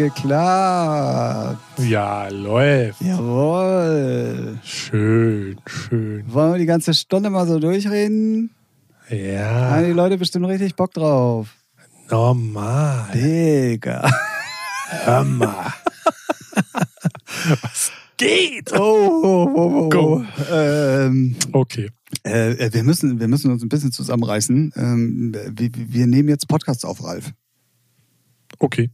Geklappt. Ja, läuft. Jawohl. Schön, schön. Wollen wir die ganze Stunde mal so durchreden? Ja, Haben die Leute bestimmt richtig Bock drauf. normal. Digga. Hör mal. Was geht? Oh, oh, oh, oh. Go. Ähm, Okay. äh, wir, müssen, wir müssen uns ein bisschen zusammenreißen. Ähm, wir, wir nehmen jetzt Podcasts auf, Ralf. Okay.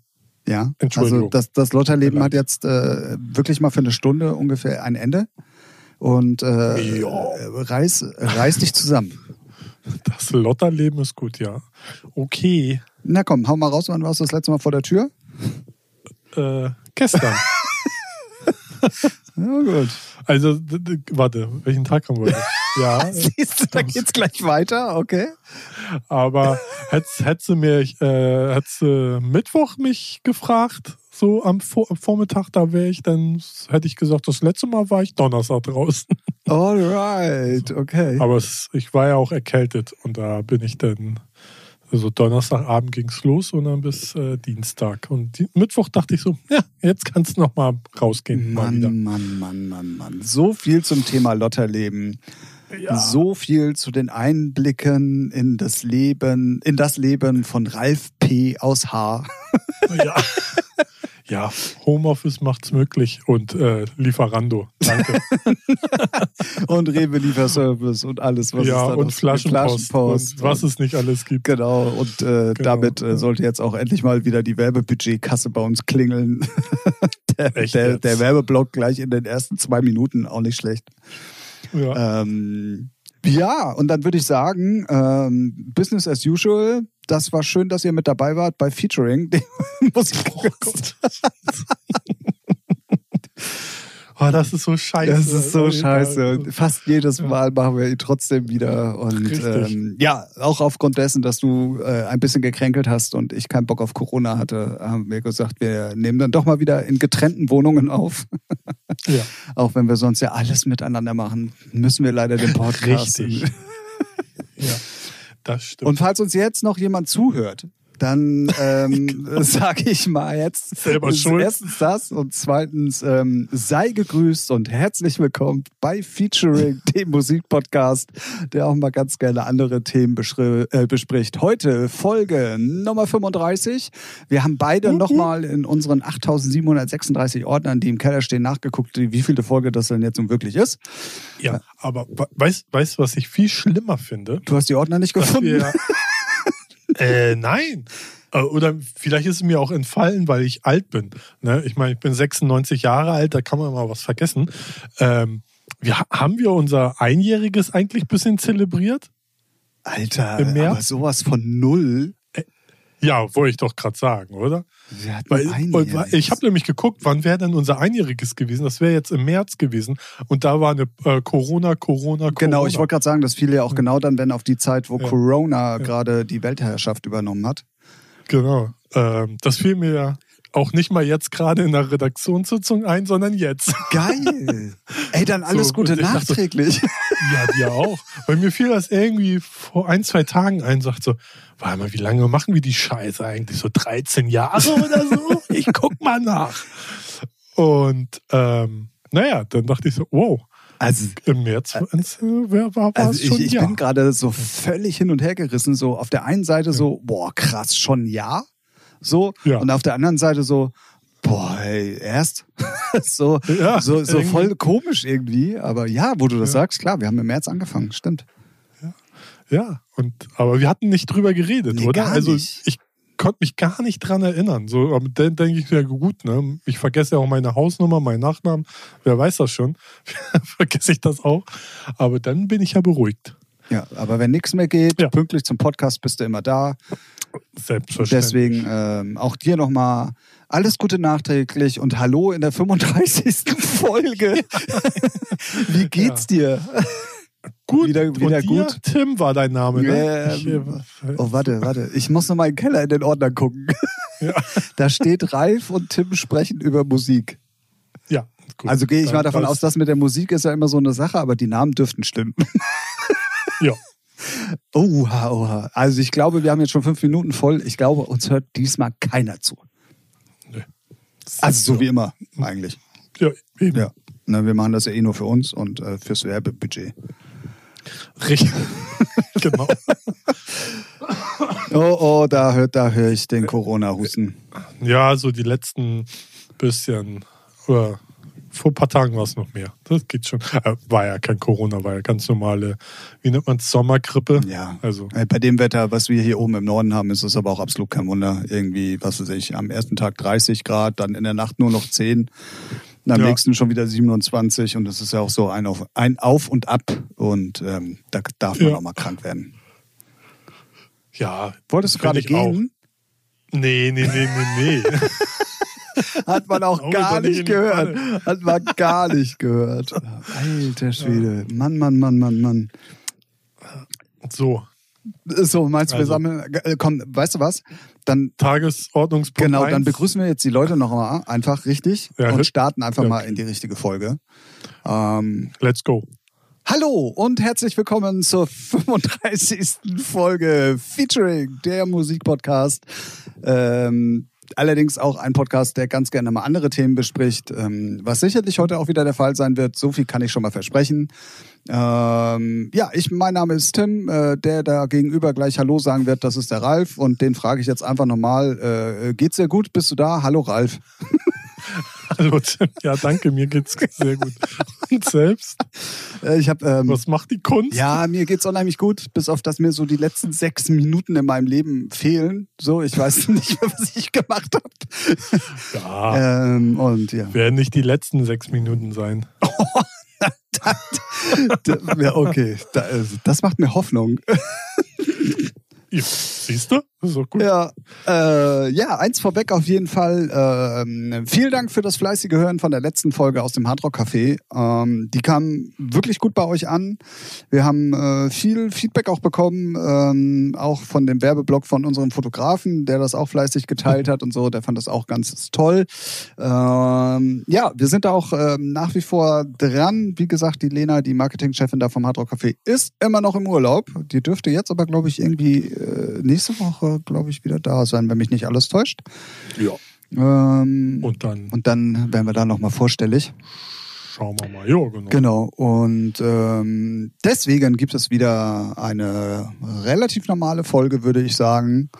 Ja, also das, das Lotterleben hat jetzt äh, wirklich mal für eine Stunde ungefähr ein Ende. Und äh, Ja. reiß, reiß dich zusammen. Das Lotterleben ist gut, ja. Okay. Na komm, hau mal raus, wann warst du das letzte Mal vor der Tür? Äh, gestern. Ja, gut. Also, warte, welchen Tag haben wir? Ja, Siehst du, da geht's gleich weiter, okay? aber hättest, du mir, äh, hättest du Mittwoch mich gefragt, so am, Vor am Vormittag, da wäre ich dann, hätte ich gesagt, das letzte Mal war ich Donnerstag draußen. Alright, okay. Aber es, ich war ja auch erkältet und da bin ich dann, also Donnerstagabend ging's los und dann bis äh, Dienstag. Und die, Mittwoch dachte ich so, ja, jetzt kannst du noch mal rausgehen. mal wieder. Mann, Mann, Mann, Mann, Mann. So viel zum Thema Lotterleben. Ja. So viel zu den Einblicken in das Leben, in das Leben von Ralf P. aus H. Ja. ja, Homeoffice macht's möglich und äh, Lieferando. Danke. und Rewe Lieferservice und alles, was ja, es da und Flaschenpost, Flaschenpost und was es nicht alles gibt. Genau, und äh, Genau, damit äh, sollte jetzt auch endlich mal wieder die Werbebudgetkasse bei uns klingeln. der, der, der Werbeblock gleich in den ersten zwei Minuten, auch nicht schlecht. Ja. Ähm, ja, und dann würde ich sagen, ähm, Business as usual. Das war schön, dass ihr mit dabei wart bei Featuring. dem Musikquiz. Oh, das ist so scheiße. Das ist so Oh, scheiße. fast jedes Mal machen wir ihn trotzdem wieder. Und ähm, ja, auch aufgrund dessen, dass du äh, ein bisschen gekränkelt hast und ich keinen Bock auf Corona hatte, haben wir gesagt, wir nehmen dann doch mal wieder in getrennten Wohnungen auf. Ja, Auch wenn wir sonst ja alles miteinander machen, müssen wir leider den Podcast. richtig. ja, das stimmt. Und falls uns jetzt noch jemand zuhört, dann ähm, sage ich mal jetzt Selber schuld. erstens das und zweitens ähm, sei gegrüßt und herzlich willkommen bei Featuring, dem Musikpodcast, der auch mal ganz gerne andere Themen äh, bespricht. Heute Folge Nummer 35. Wir haben beide Mhm. nochmal in unseren 8736 Ordnern, die im Keller stehen, nachgeguckt, wie viele Folge das denn jetzt nun wirklich ist. ja, aber we- weißt weißt du, was ich viel schlimmer finde? Du hast die Ordner nicht Dass gefunden. äh, nein. Äh, Oder vielleicht ist es mir auch entfallen, weil ich alt bin. Ne? Ich meine, ich bin 96 Jahre alt, da kann man mal was vergessen. Ähm, wir, haben wir unser Einjähriges eigentlich ein bisschen zelebriert? Alter, aber sowas von null. Ja, wollte ich doch gerade sagen, oder? Weil, einjähriges. weil ich habe nämlich geguckt, wann wäre denn unser Einjähriges gewesen? Das wäre jetzt im März gewesen. Und da war eine äh, Corona, Corona, Corona. Genau, ich wollte gerade sagen, das fiel ja auch genau dann, wenn auf die Zeit, wo Ja. Corona gerade die Weltherrschaft übernommen hat. Genau. Ähm, das fiel mir ja auch nicht mal jetzt gerade in der Redaktionssitzung ein, sondern jetzt. Geil. Ey, dann alles So, Gute und ich dachte- nachträglich. ja, dir auch. Weil mir fiel das irgendwie vor ein, zwei Tagen ein, sagt so, warte mal, wie lange machen wir die Scheiße eigentlich? So 13 Jahre oder so? Ich guck mal nach. Und ähm, naja, dann dachte ich so, wow, Also, im März wenn's, äh, war, war also es ich, schon ich ja. bin gerade so völlig hin und her gerissen. So auf der einen Seite so, boah, krass, schon ja. So. Ja. Und auf der anderen Seite so, boah, ey, erst. so, Ja, so, so irgendwie. voll komisch irgendwie. Aber ja, wo du das Ja. sagst, klar, wir haben im März angefangen, stimmt. Ja, und aber wir hatten nicht drüber geredet, Nee, oder? also ich konnte mich gar nicht dran erinnern. So, aber dann denke ich ja gut, ne? Ich vergesse ja auch meine Hausnummer, meinen Nachnamen. Wer weiß das schon? vergesse ich das auch. Aber dann bin ich ja beruhigt. Ja, aber wenn nichts mehr geht, Ja. pünktlich zum Podcast bist du immer da. Selbstverständlich. Deswegen ähm, auch dir nochmal alles Gute nachträglich und hallo in der 35. Folge. Wie geht's dir? gut. wieder- wieder dir, gut. Tim war dein Name, ne? Ähm, äh, Oh, warte, warte. Ich muss noch mal im Keller in den Ordner gucken. ja. Da steht Ralf und Tim sprechen über Musik. ja, gut. Also gehe ich Dann mal davon aus, dass mit der Musik ist ja immer so eine Sache, aber die Namen dürften stimmen. Ja. Oha, oha. Also ich glaube, wir haben jetzt schon fünf Minuten voll. Ich glaube, uns hört diesmal keiner zu. Nö. Also so wie immer, eigentlich. Ja, eben. Ja. Na, wir machen das ja eh nur für uns und äh, fürs Werbebudget. Richtig. genau. Oh, oh, da hört, da höre ich den Corona-Husten. Ja, so die letzten bisschen. Oder vor ein paar Tagen war es noch mehr. Das geht schon. Äh, war ja kein Corona, war ja ganz normale, wie nennt man es, Sommergrippe. Ja. Also, Äh, Bei dem Wetter, was wir hier oben im Norden haben, ist es aber auch absolut kein Wunder. Irgendwie, was weiß ich, am ersten Tag 30 Grad, dann in der Nacht nur noch 10. Und am Ja. nächsten schon wieder 27 und das ist ja auch so ein auf, ein auf und ab und ähm, da darf man Ja. auch mal krank werden. ja. Wolltest du gerade ich auch. gehen? Nee, nee, nee, nee, nee. Hat man auch gar nicht gehört. Hat man gar nicht gehört. Alter Schwede. Mann, Mann, Mann, Mann, Mann. so, So, meinst du, wir Also- sammeln, äh, komm, weißt du was? Dann Tagesordnungspunkt. Genau, dann begrüßen wir jetzt die Leute noch mal einfach richtig Ja, und starten einfach ja, mal in die richtige Folge. Ähm, Let's go. hallo und herzlich willkommen zur 35. Folge Featuring, der Musikpodcast. Ähm, allerdings auch ein Podcast, der ganz gerne mal andere Themen bespricht, ähm, was sicherlich heute auch wieder der Fall sein wird. So viel kann ich schon mal versprechen. Ähm, ja, ich, mein Name ist Tim, äh, der da gegenüber gleich Hallo sagen wird, das ist der Ralf und den frage ich jetzt einfach nochmal, äh, geht's dir gut? Bist du da? Hallo Ralf. Hallo Tim. Ja, danke, mir geht's sehr gut. Und selbst? Äh, ich habe ähm, Was macht die Kunst? Ja, mir geht's unheimlich gut, bis auf dass mir so die letzten sechs Minuten in meinem Leben fehlen. So, ich weiß nicht mehr, was ich gemacht habe. Ja, Ähm, und ja. werden nicht die letzten sechs Minuten sein. D- ja, okay, also, das macht mir Hoffnung. Siehst du? Doch gut. Ja, äh, ja, eins vorweg auf jeden Fall. Ähm, vielen Dank für das fleißige Hören von der letzten Folge aus dem Hardrock Café. Ähm, die kam wirklich gut bei euch an. Wir haben äh, viel Feedback auch bekommen, ähm, auch von dem Werbeblock von unserem Fotografen, der das auch fleißig geteilt hat und so. Der fand das auch ganz toll. Ähm, ja, wir sind da auch ähm, nach wie vor dran. Wie gesagt, die Lena, die Marketingchefin da vom Hardrock Café, ist immer noch im Urlaub. Die dürfte jetzt aber, glaube ich, irgendwie äh, nächste Woche, glaube ich, wieder da sein, wenn mich nicht alles täuscht. Ja. Ähm, Und dann und dann werden wir da nochmal vorstellig. schauen wir mal. Ja, genau. Genau. Und ähm, deswegen gibt es wieder eine relativ normale Folge, würde ich sagen.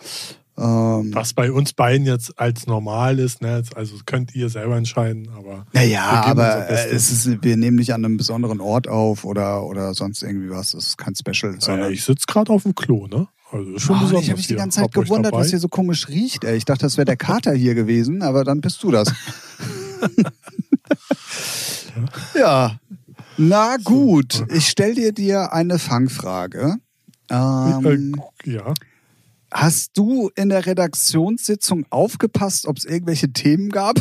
Ähm, Was bei uns beiden jetzt als normal ist, ne? also könnt ihr selber entscheiden, aber Naja, aber äh, es ist, wir nehmen nicht an einem besonderen Ort auf oder, oder sonst irgendwie was. Das ist kein Special. äh, Sondern ich sitze gerade auf dem Klo, ne? Also schon Oh, ich habe mich die ganze Zeit gewundert, was hier so komisch riecht. Ey. Ich dachte, das wäre der Kater hier gewesen, aber dann bist du das. ja. Na gut, ich stell dir dir eine Fangfrage. Ähm, Äh, ja. hast du in der Redaktionssitzung aufgepasst, ob es irgendwelche Themen gab?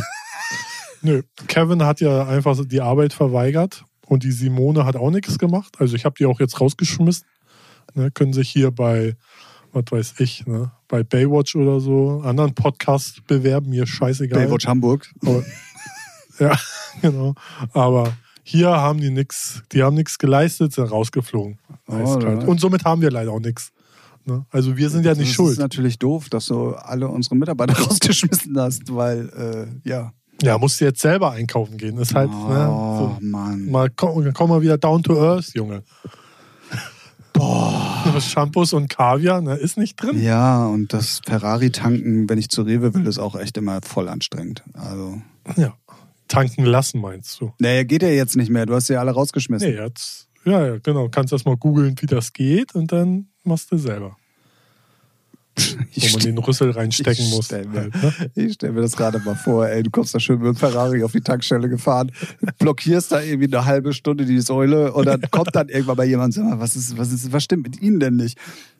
Nö, Kevin hat ja einfach die Arbeit verweigert und die Simone hat auch nichts gemacht. Also ich habe die auch jetzt rausgeschmissen. Ne, können sich hier bei, was weiß ich, ne, bei Baywatch oder so, anderen Podcasts bewerben, mir scheißegal. Baywatch Hamburg. Aber, ja, genau. Aber hier haben die nichts, die haben nichts geleistet, sind rausgeflogen. Oh. Und somit haben wir leider auch nichts. Ne? Also wir sind ja nicht das schuld. ist natürlich doof, dass du alle unsere Mitarbeiter rausgeschmissen hast, weil, äh, ja. Ja, musst du jetzt selber einkaufen gehen. Ist halt, oh, ne, so, Mann. mal, komm, komm mal wieder down to earth, Junge. Boah. Shampoos und Kaviar, ne, ist nicht drin. Ja, und das Ferrari-Tanken, wenn ich zu Rewe will, ist auch echt immer voll anstrengend. Also. Ja. Tanken lassen, meinst du? Naja, geht ja jetzt nicht mehr. Du hast sie alle rausgeschmissen. Nee, jetzt, ja, ja, genau. Kannst erst mal googeln, wie das geht und dann machst du selber. ich Wo man den Rüssel reinstecken ich muss. stell mir- Halt, ne? ich stell mir das gerade mal vor, ey, du kommst da schön mit dem Ferrari auf die Tankstelle gefahren, blockierst da irgendwie eine halbe Stunde die Säule und dann kommt dann irgendwann mal jemand und sagt, mal, was ist, was ist, was stimmt mit Ihnen denn nicht?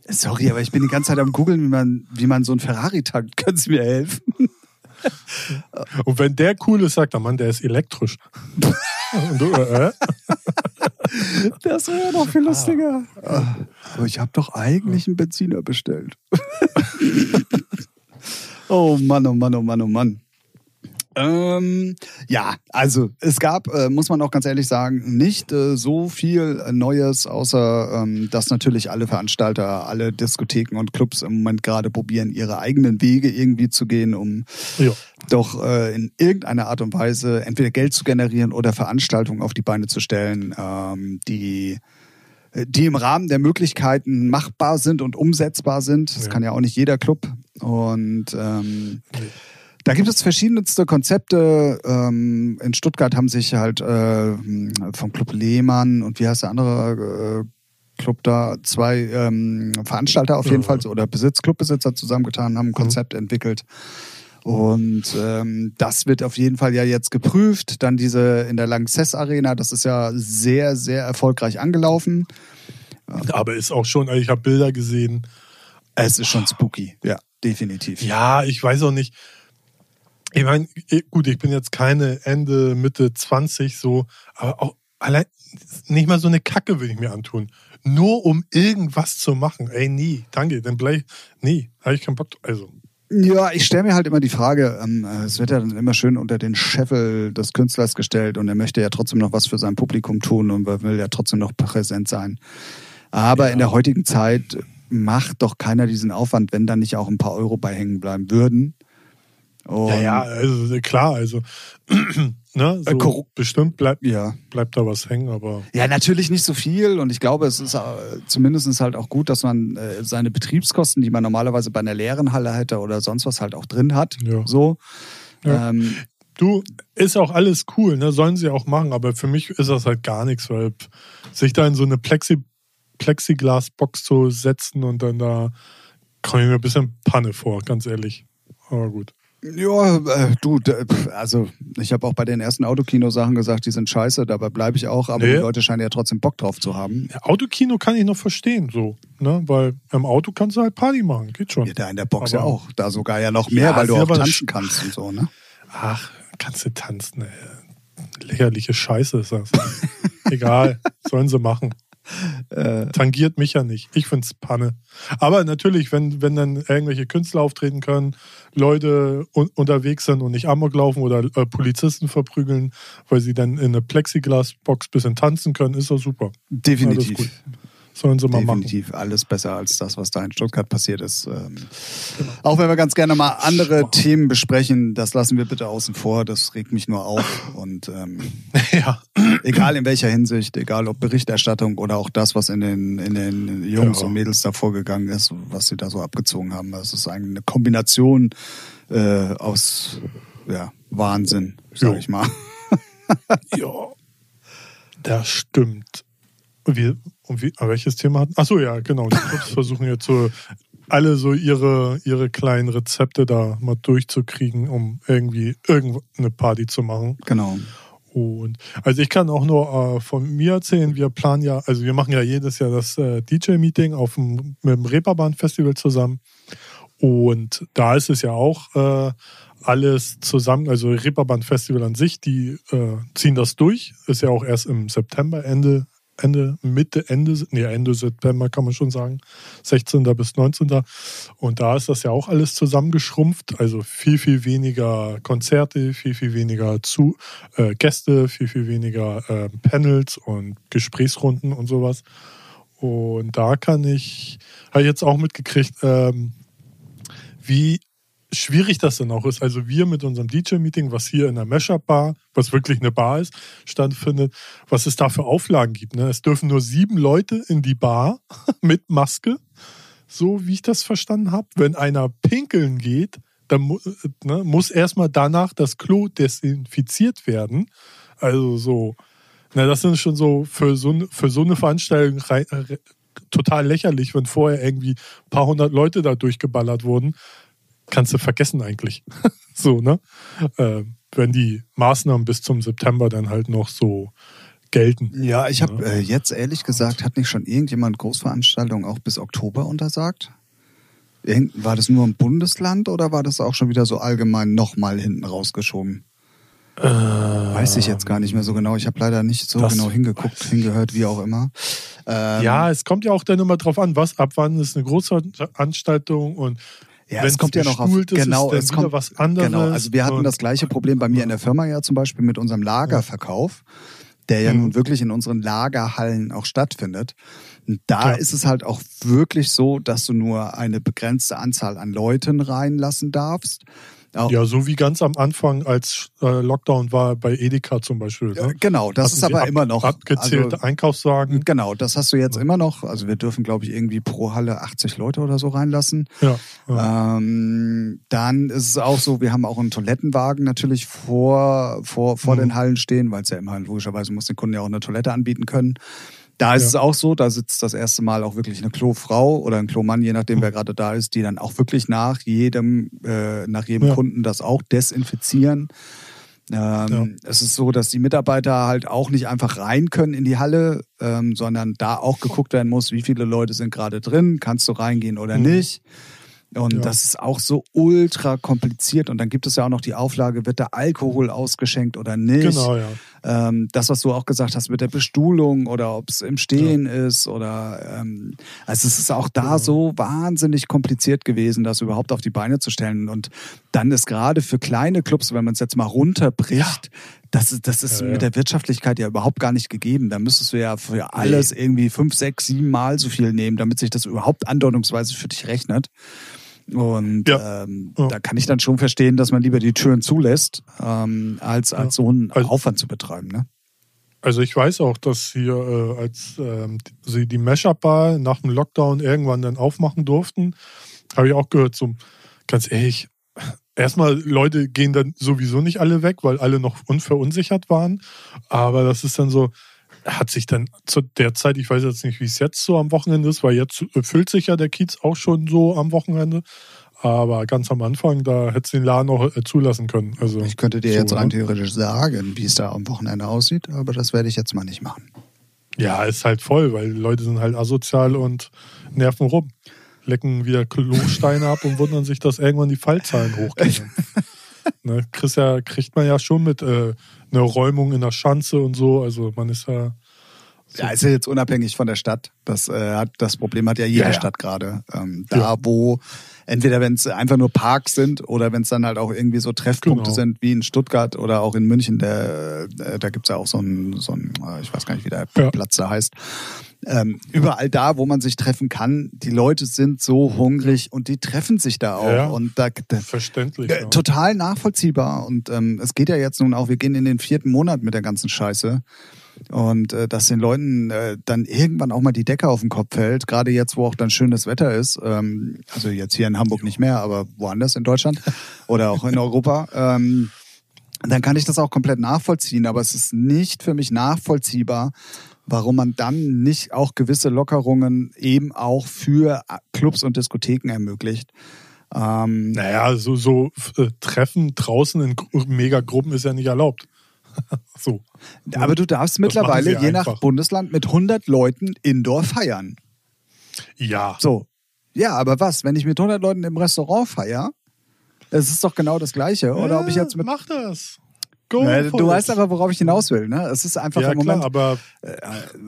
Sorry, aber ich bin die ganze Zeit am googeln, wie man, wie man so einen Ferrari tankt. Können Sie mir helfen? Und wenn der cool ist, sagt der Mann, der ist elektrisch. Und du, äh, äh? Das wäre ja noch viel lustiger. Ah, Aber ich habe doch eigentlich einen Benziner bestellt. oh Mann, oh Mann, oh Mann, oh Mann. Ähm, ja, also es gab, äh, muss man auch ganz ehrlich sagen, nicht äh, so viel Neues, außer ähm, dass natürlich alle Veranstalter, alle Diskotheken und Clubs im Moment gerade probieren, ihre eigenen Wege irgendwie zu gehen, um ja. doch äh, in irgendeiner Art und Weise entweder Geld zu generieren oder Veranstaltungen auf die Beine zu stellen, ähm, die die im Rahmen der Möglichkeiten machbar sind und umsetzbar sind. Das ja. kann ja auch nicht jeder Club. Und ähm, nee. Da gibt es verschiedenste Konzepte. Ähm, in Stuttgart haben sich halt äh, vom Club Lehmann und wie heißt der andere äh, Club da, zwei ähm, Veranstalter auf jeden ja. Fall oder Besitz, Clubbesitzer zusammengetan, haben ein mhm. Konzept mhm. entwickelt. Und ähm, das wird auf jeden Fall ja jetzt geprüft. Dann diese in der Lanxess Arena, das ist ja sehr, sehr erfolgreich angelaufen. Aber ist auch schon, also ich habe Bilder gesehen. Es ist schon spooky, ja, definitiv. Ja, ich weiß auch nicht. Ich meine, gut, ich bin jetzt keine Ende, Mitte 20 so, aber auch allein nicht mal so eine Kacke würde ich mir antun. Nur um irgendwas zu machen. Ey, nie, danke, dann bleib, nie, habe ich keinen Bock. Also. Ja, ich stelle mir halt immer die Frage, ähm, es wird ja dann immer schön unter den Scheffel des Künstlers gestellt und er möchte ja trotzdem noch was für sein Publikum tun und will ja trotzdem noch präsent sein. Aber ja. in der heutigen Zeit macht doch keiner diesen Aufwand, wenn da nicht auch ein paar Euro bei hängen bleiben würden. Und ja, ja, also klar, also ne, so äh, bestimmt bleibt, ja. bleibt da was hängen, aber. Ja, natürlich nicht so viel und ich glaube, es ist äh, zumindest halt auch gut, dass man äh, seine Betriebskosten, die man normalerweise bei einer leeren Halle hätte oder sonst was halt auch drin hat. Ja. So. Ja. Ähm, du, ist auch alles cool, ne? Sollen sie auch machen, aber für mich ist das halt gar nichts, weil sich da in so eine Plexi Plexiglasbox zu setzen und dann da komme ich mir ein bisschen Panne vor, ganz ehrlich. Aber gut. Ja, äh, du, also ich habe auch bei den ersten Autokino-Sachen gesagt, die sind scheiße, dabei bleibe ich auch, aber nee. die Leute scheinen ja trotzdem Bock drauf zu haben. Ja, Autokino kann ich noch verstehen, so, ne? Weil im Auto kannst du halt Party machen, geht schon. Ja, da in der Box aber ja auch. Da sogar ja noch mehr, ja, weil du auch tanzen kannst und so, ne? Ach, kannst du tanzen, ey. Lächerliche Scheiße ist das. Egal, sollen sie machen. Äh, Tangiert mich ja nicht. Ich finde es Panne. Aber natürlich, wenn, wenn dann irgendwelche Künstler auftreten können, Leute un unterwegs sind und nicht Amok laufen oder äh, Polizisten verprügeln, weil sie dann in eine Plexiglasbox bisschen tanzen können, ist das super. Definitiv. Sollen sie mal Definitiv machen. alles besser als das, was da in Stuttgart passiert ist. Ähm, genau. Auch wenn wir ganz gerne mal andere Themen besprechen, das lassen wir bitte außen vor. Das regt mich nur auf. Und ähm, ja. egal in welcher Hinsicht, egal ob Berichterstattung oder auch das, was in den, in den Jungs ja. und Mädels da vorgegangen ist, was sie da so abgezogen haben. Das ist eigentlich eine Kombination äh, aus ja, Wahnsinn, sag jo. ich mal. ja, das stimmt. Wir, und wie, welches Thema hatten? Achso, ja, genau. Die Clubs versuchen jetzt so alle so ihre, ihre kleinen Rezepte da mal durchzukriegen, um irgendwie irgendeine Party zu machen. Genau. Und also ich kann auch nur äh, von mir erzählen, wir planen ja, also wir machen ja jedes Jahr das äh, DJ-Meeting auf dem, mit dem Reeperbahn-Festival zusammen. Und da ist es ja auch äh, alles zusammen, also Reeperbahn Festival an sich, die äh, ziehen das durch. Ist ja auch erst im September, Ende, Ende, Mitte, Ende, nee, Ende September kann man schon sagen, 16. bis 19. Und da ist das ja auch alles zusammengeschrumpft, also viel, viel weniger Konzerte, viel, viel weniger zu, äh, Gäste, viel, viel weniger äh, Panels und Gesprächsrunden und sowas. Und da kann ich, habe ich jetzt auch mitgekriegt, ähm, wie schwierig das dann auch ist. Also wir mit unserem DJ-Meeting, was hier in der Mashup-Bar, was wirklich eine Bar ist, stattfindet, was es da für Auflagen gibt. Ne? Es dürfen nur sieben Leute in die Bar mit Maske, so wie ich das verstanden habe. Wenn einer pinkeln geht, dann ne, muss erstmal danach das Klo desinfiziert werden. Also so, na, das ist schon so für so, für so eine Veranstaltung total lächerlich, wenn vorher irgendwie ein paar hundert Leute da durchgeballert wurden kannst du vergessen eigentlich. so, ne? Äh, wenn die Maßnahmen bis zum September dann halt noch so gelten. Ja, ich habe äh, jetzt ehrlich gesagt, hat nicht schon irgendjemand Großveranstaltungen auch bis Oktober untersagt? War das nur im Bundesland oder war das auch schon wieder so allgemein nochmal hinten rausgeschoben? Äh, Weiß ich jetzt gar nicht mehr so genau. Ich habe leider nicht so genau hingeguckt, hingehört, wie auch immer. Ähm, ja, es kommt ja auch dann immer drauf an, was ab wann ist eine Großveranstaltung und Ja, es kommt ja noch auf, ist, genau, ist es kommt, was anderes. genau, also wir hatten das gleiche Problem bei mir in der Firma ja zum Beispiel mit unserem Lagerverkauf, der ja Mhm. nun wirklich in unseren Lagerhallen auch stattfindet. Und da Ja. ist es halt auch wirklich so, dass du nur eine begrenzte Anzahl an Leuten reinlassen darfst. Auch, Ja, so wie ganz am Anfang, als äh, Lockdown war bei Edeka zum Beispiel. Ne? genau, das Hatten ist aber ab- immer noch. Abgezählte also, Einkaufswagen. Genau, das hast du jetzt immer noch. Also wir dürfen, glaube ich, irgendwie pro Halle 80 Leute oder so reinlassen. Ja, ja. Ähm, dann ist es auch so, wir haben auch einen Toilettenwagen natürlich vor, vor, vor Mhm. den Hallen stehen, weil es ja immer logischerweise muss den Kunden ja auch eine Toilette anbieten können. Da ist Ja. es auch so, da sitzt das erste Mal auch wirklich eine Klofrau oder ein Klomann, je nachdem, wer gerade da ist, die dann auch wirklich nach jedem, äh, nach jedem Ja. Kunden das auch desinfizieren. Ähm, Es ist so, dass die Mitarbeiter halt auch nicht einfach rein können in die Halle, ähm, sondern da auch geguckt werden muss, wie viele Leute sind gerade drin, kannst du reingehen oder Mhm. nicht. Und Ja. das ist auch so ultra kompliziert. Und dann gibt es ja auch noch die Auflage, wird da Alkohol ausgeschenkt oder nicht? Genau, ja. Ähm, das, was du auch gesagt hast mit der Bestuhlung oder ob es im Stehen ist oder ähm, also es ist auch da Genau. so wahnsinnig kompliziert gewesen, das überhaupt auf die Beine zu stellen. Und dann ist gerade für kleine Clubs, wenn man es jetzt mal runterbricht, das, ist- das ist Ja, ja. mit der Wirtschaftlichkeit ja überhaupt gar nicht gegeben. Da müsstest du ja für alles irgendwie fünf, sechs, sieben Mal so viel nehmen, damit sich das überhaupt andeutungsweise für dich rechnet. Und Ja. ähm, Ja. da kann ich dann schon verstehen, dass man lieber die Türen zulässt, ähm, als, als so einen Also- Aufwand zu betreiben. Ne? Also ich weiß auch, dass hier, äh, als ähm, sie die Mashup-Bar nach dem Lockdown irgendwann dann aufmachen durften, habe ich auch gehört, so ganz ehrlich, erstmal Leute gehen dann sowieso nicht alle weg, weil alle noch unverunsichert waren. Aber das ist dann so, hat sich dann zu der Zeit, ich weiß jetzt nicht, wie es jetzt so am Wochenende ist, weil jetzt äh, füllt sich ja der Kiez auch schon so am Wochenende. Aber ganz am Anfang, da hätte es den Laden auch äh, zulassen können. Also, Ich könnte dir so, jetzt rein ne? theoretisch sagen, wie es da am Wochenende aussieht, aber das werde ich jetzt mal nicht machen. Ja, ist halt voll, weil die Leute sind halt asozial und nerven rum. Lecken wieder Klosteine ab und wundern sich, dass irgendwann die Fallzahlen hochgehen. ne, kriegst ja, kriegt man ja schon mit äh, einer Räumung in der Schanze und so. Also man ist ja. Ja, ist ja jetzt unabhängig von der Stadt. Das, äh, hat, das Problem hat ja jede Ja, ja. Stadt gerade. Ähm, da, Ja. wo entweder wenn es einfach nur Parks sind oder wenn es dann halt auch irgendwie so Treffpunkte Genau. sind, wie in Stuttgart oder auch in München, der, äh, da gibt's ja auch so einen, so einen, äh, ich weiß gar nicht, wie der Ja. Platz da heißt. Ähm, überall da, wo man sich treffen kann, die Leute sind so hungrig und die treffen sich da auch. Ja. Und da, da Verständlich. äh. Total nachvollziehbar. Und ähm, es geht ja jetzt nun auch, wir gehen in den vierten Monat mit der ganzen Scheiße. Und äh, dass den Leuten äh, dann irgendwann auch mal die Decke auf den Kopf fällt, gerade jetzt, wo auch dann schönes Wetter ist, ähm, also jetzt hier in Hamburg nicht mehr, aber woanders in Deutschland oder auch in Europa, ähm, dann kann ich das auch komplett nachvollziehen. Aber es ist nicht für mich nachvollziehbar, warum man dann nicht auch gewisse Lockerungen eben auch für Clubs und Diskotheken ermöglicht. Ähm, Naja, so, so äh, Treffen draußen in Gru- Megagruppen ist ja nicht erlaubt. so. Aber du darfst mittlerweile je nach einfach. Bundesland mit 100 Leuten Indoor feiern. Ja. So. Ja, aber was, wenn ich mit 100 Leuten im Restaurant feier? Das ist doch genau das Gleiche. Oder ob ich jetzt mit. Mach das. Go Äh, for du weißt aber, worauf ich hinaus will. Ne? Es ist einfach Ja, im Moment klar, aber äh,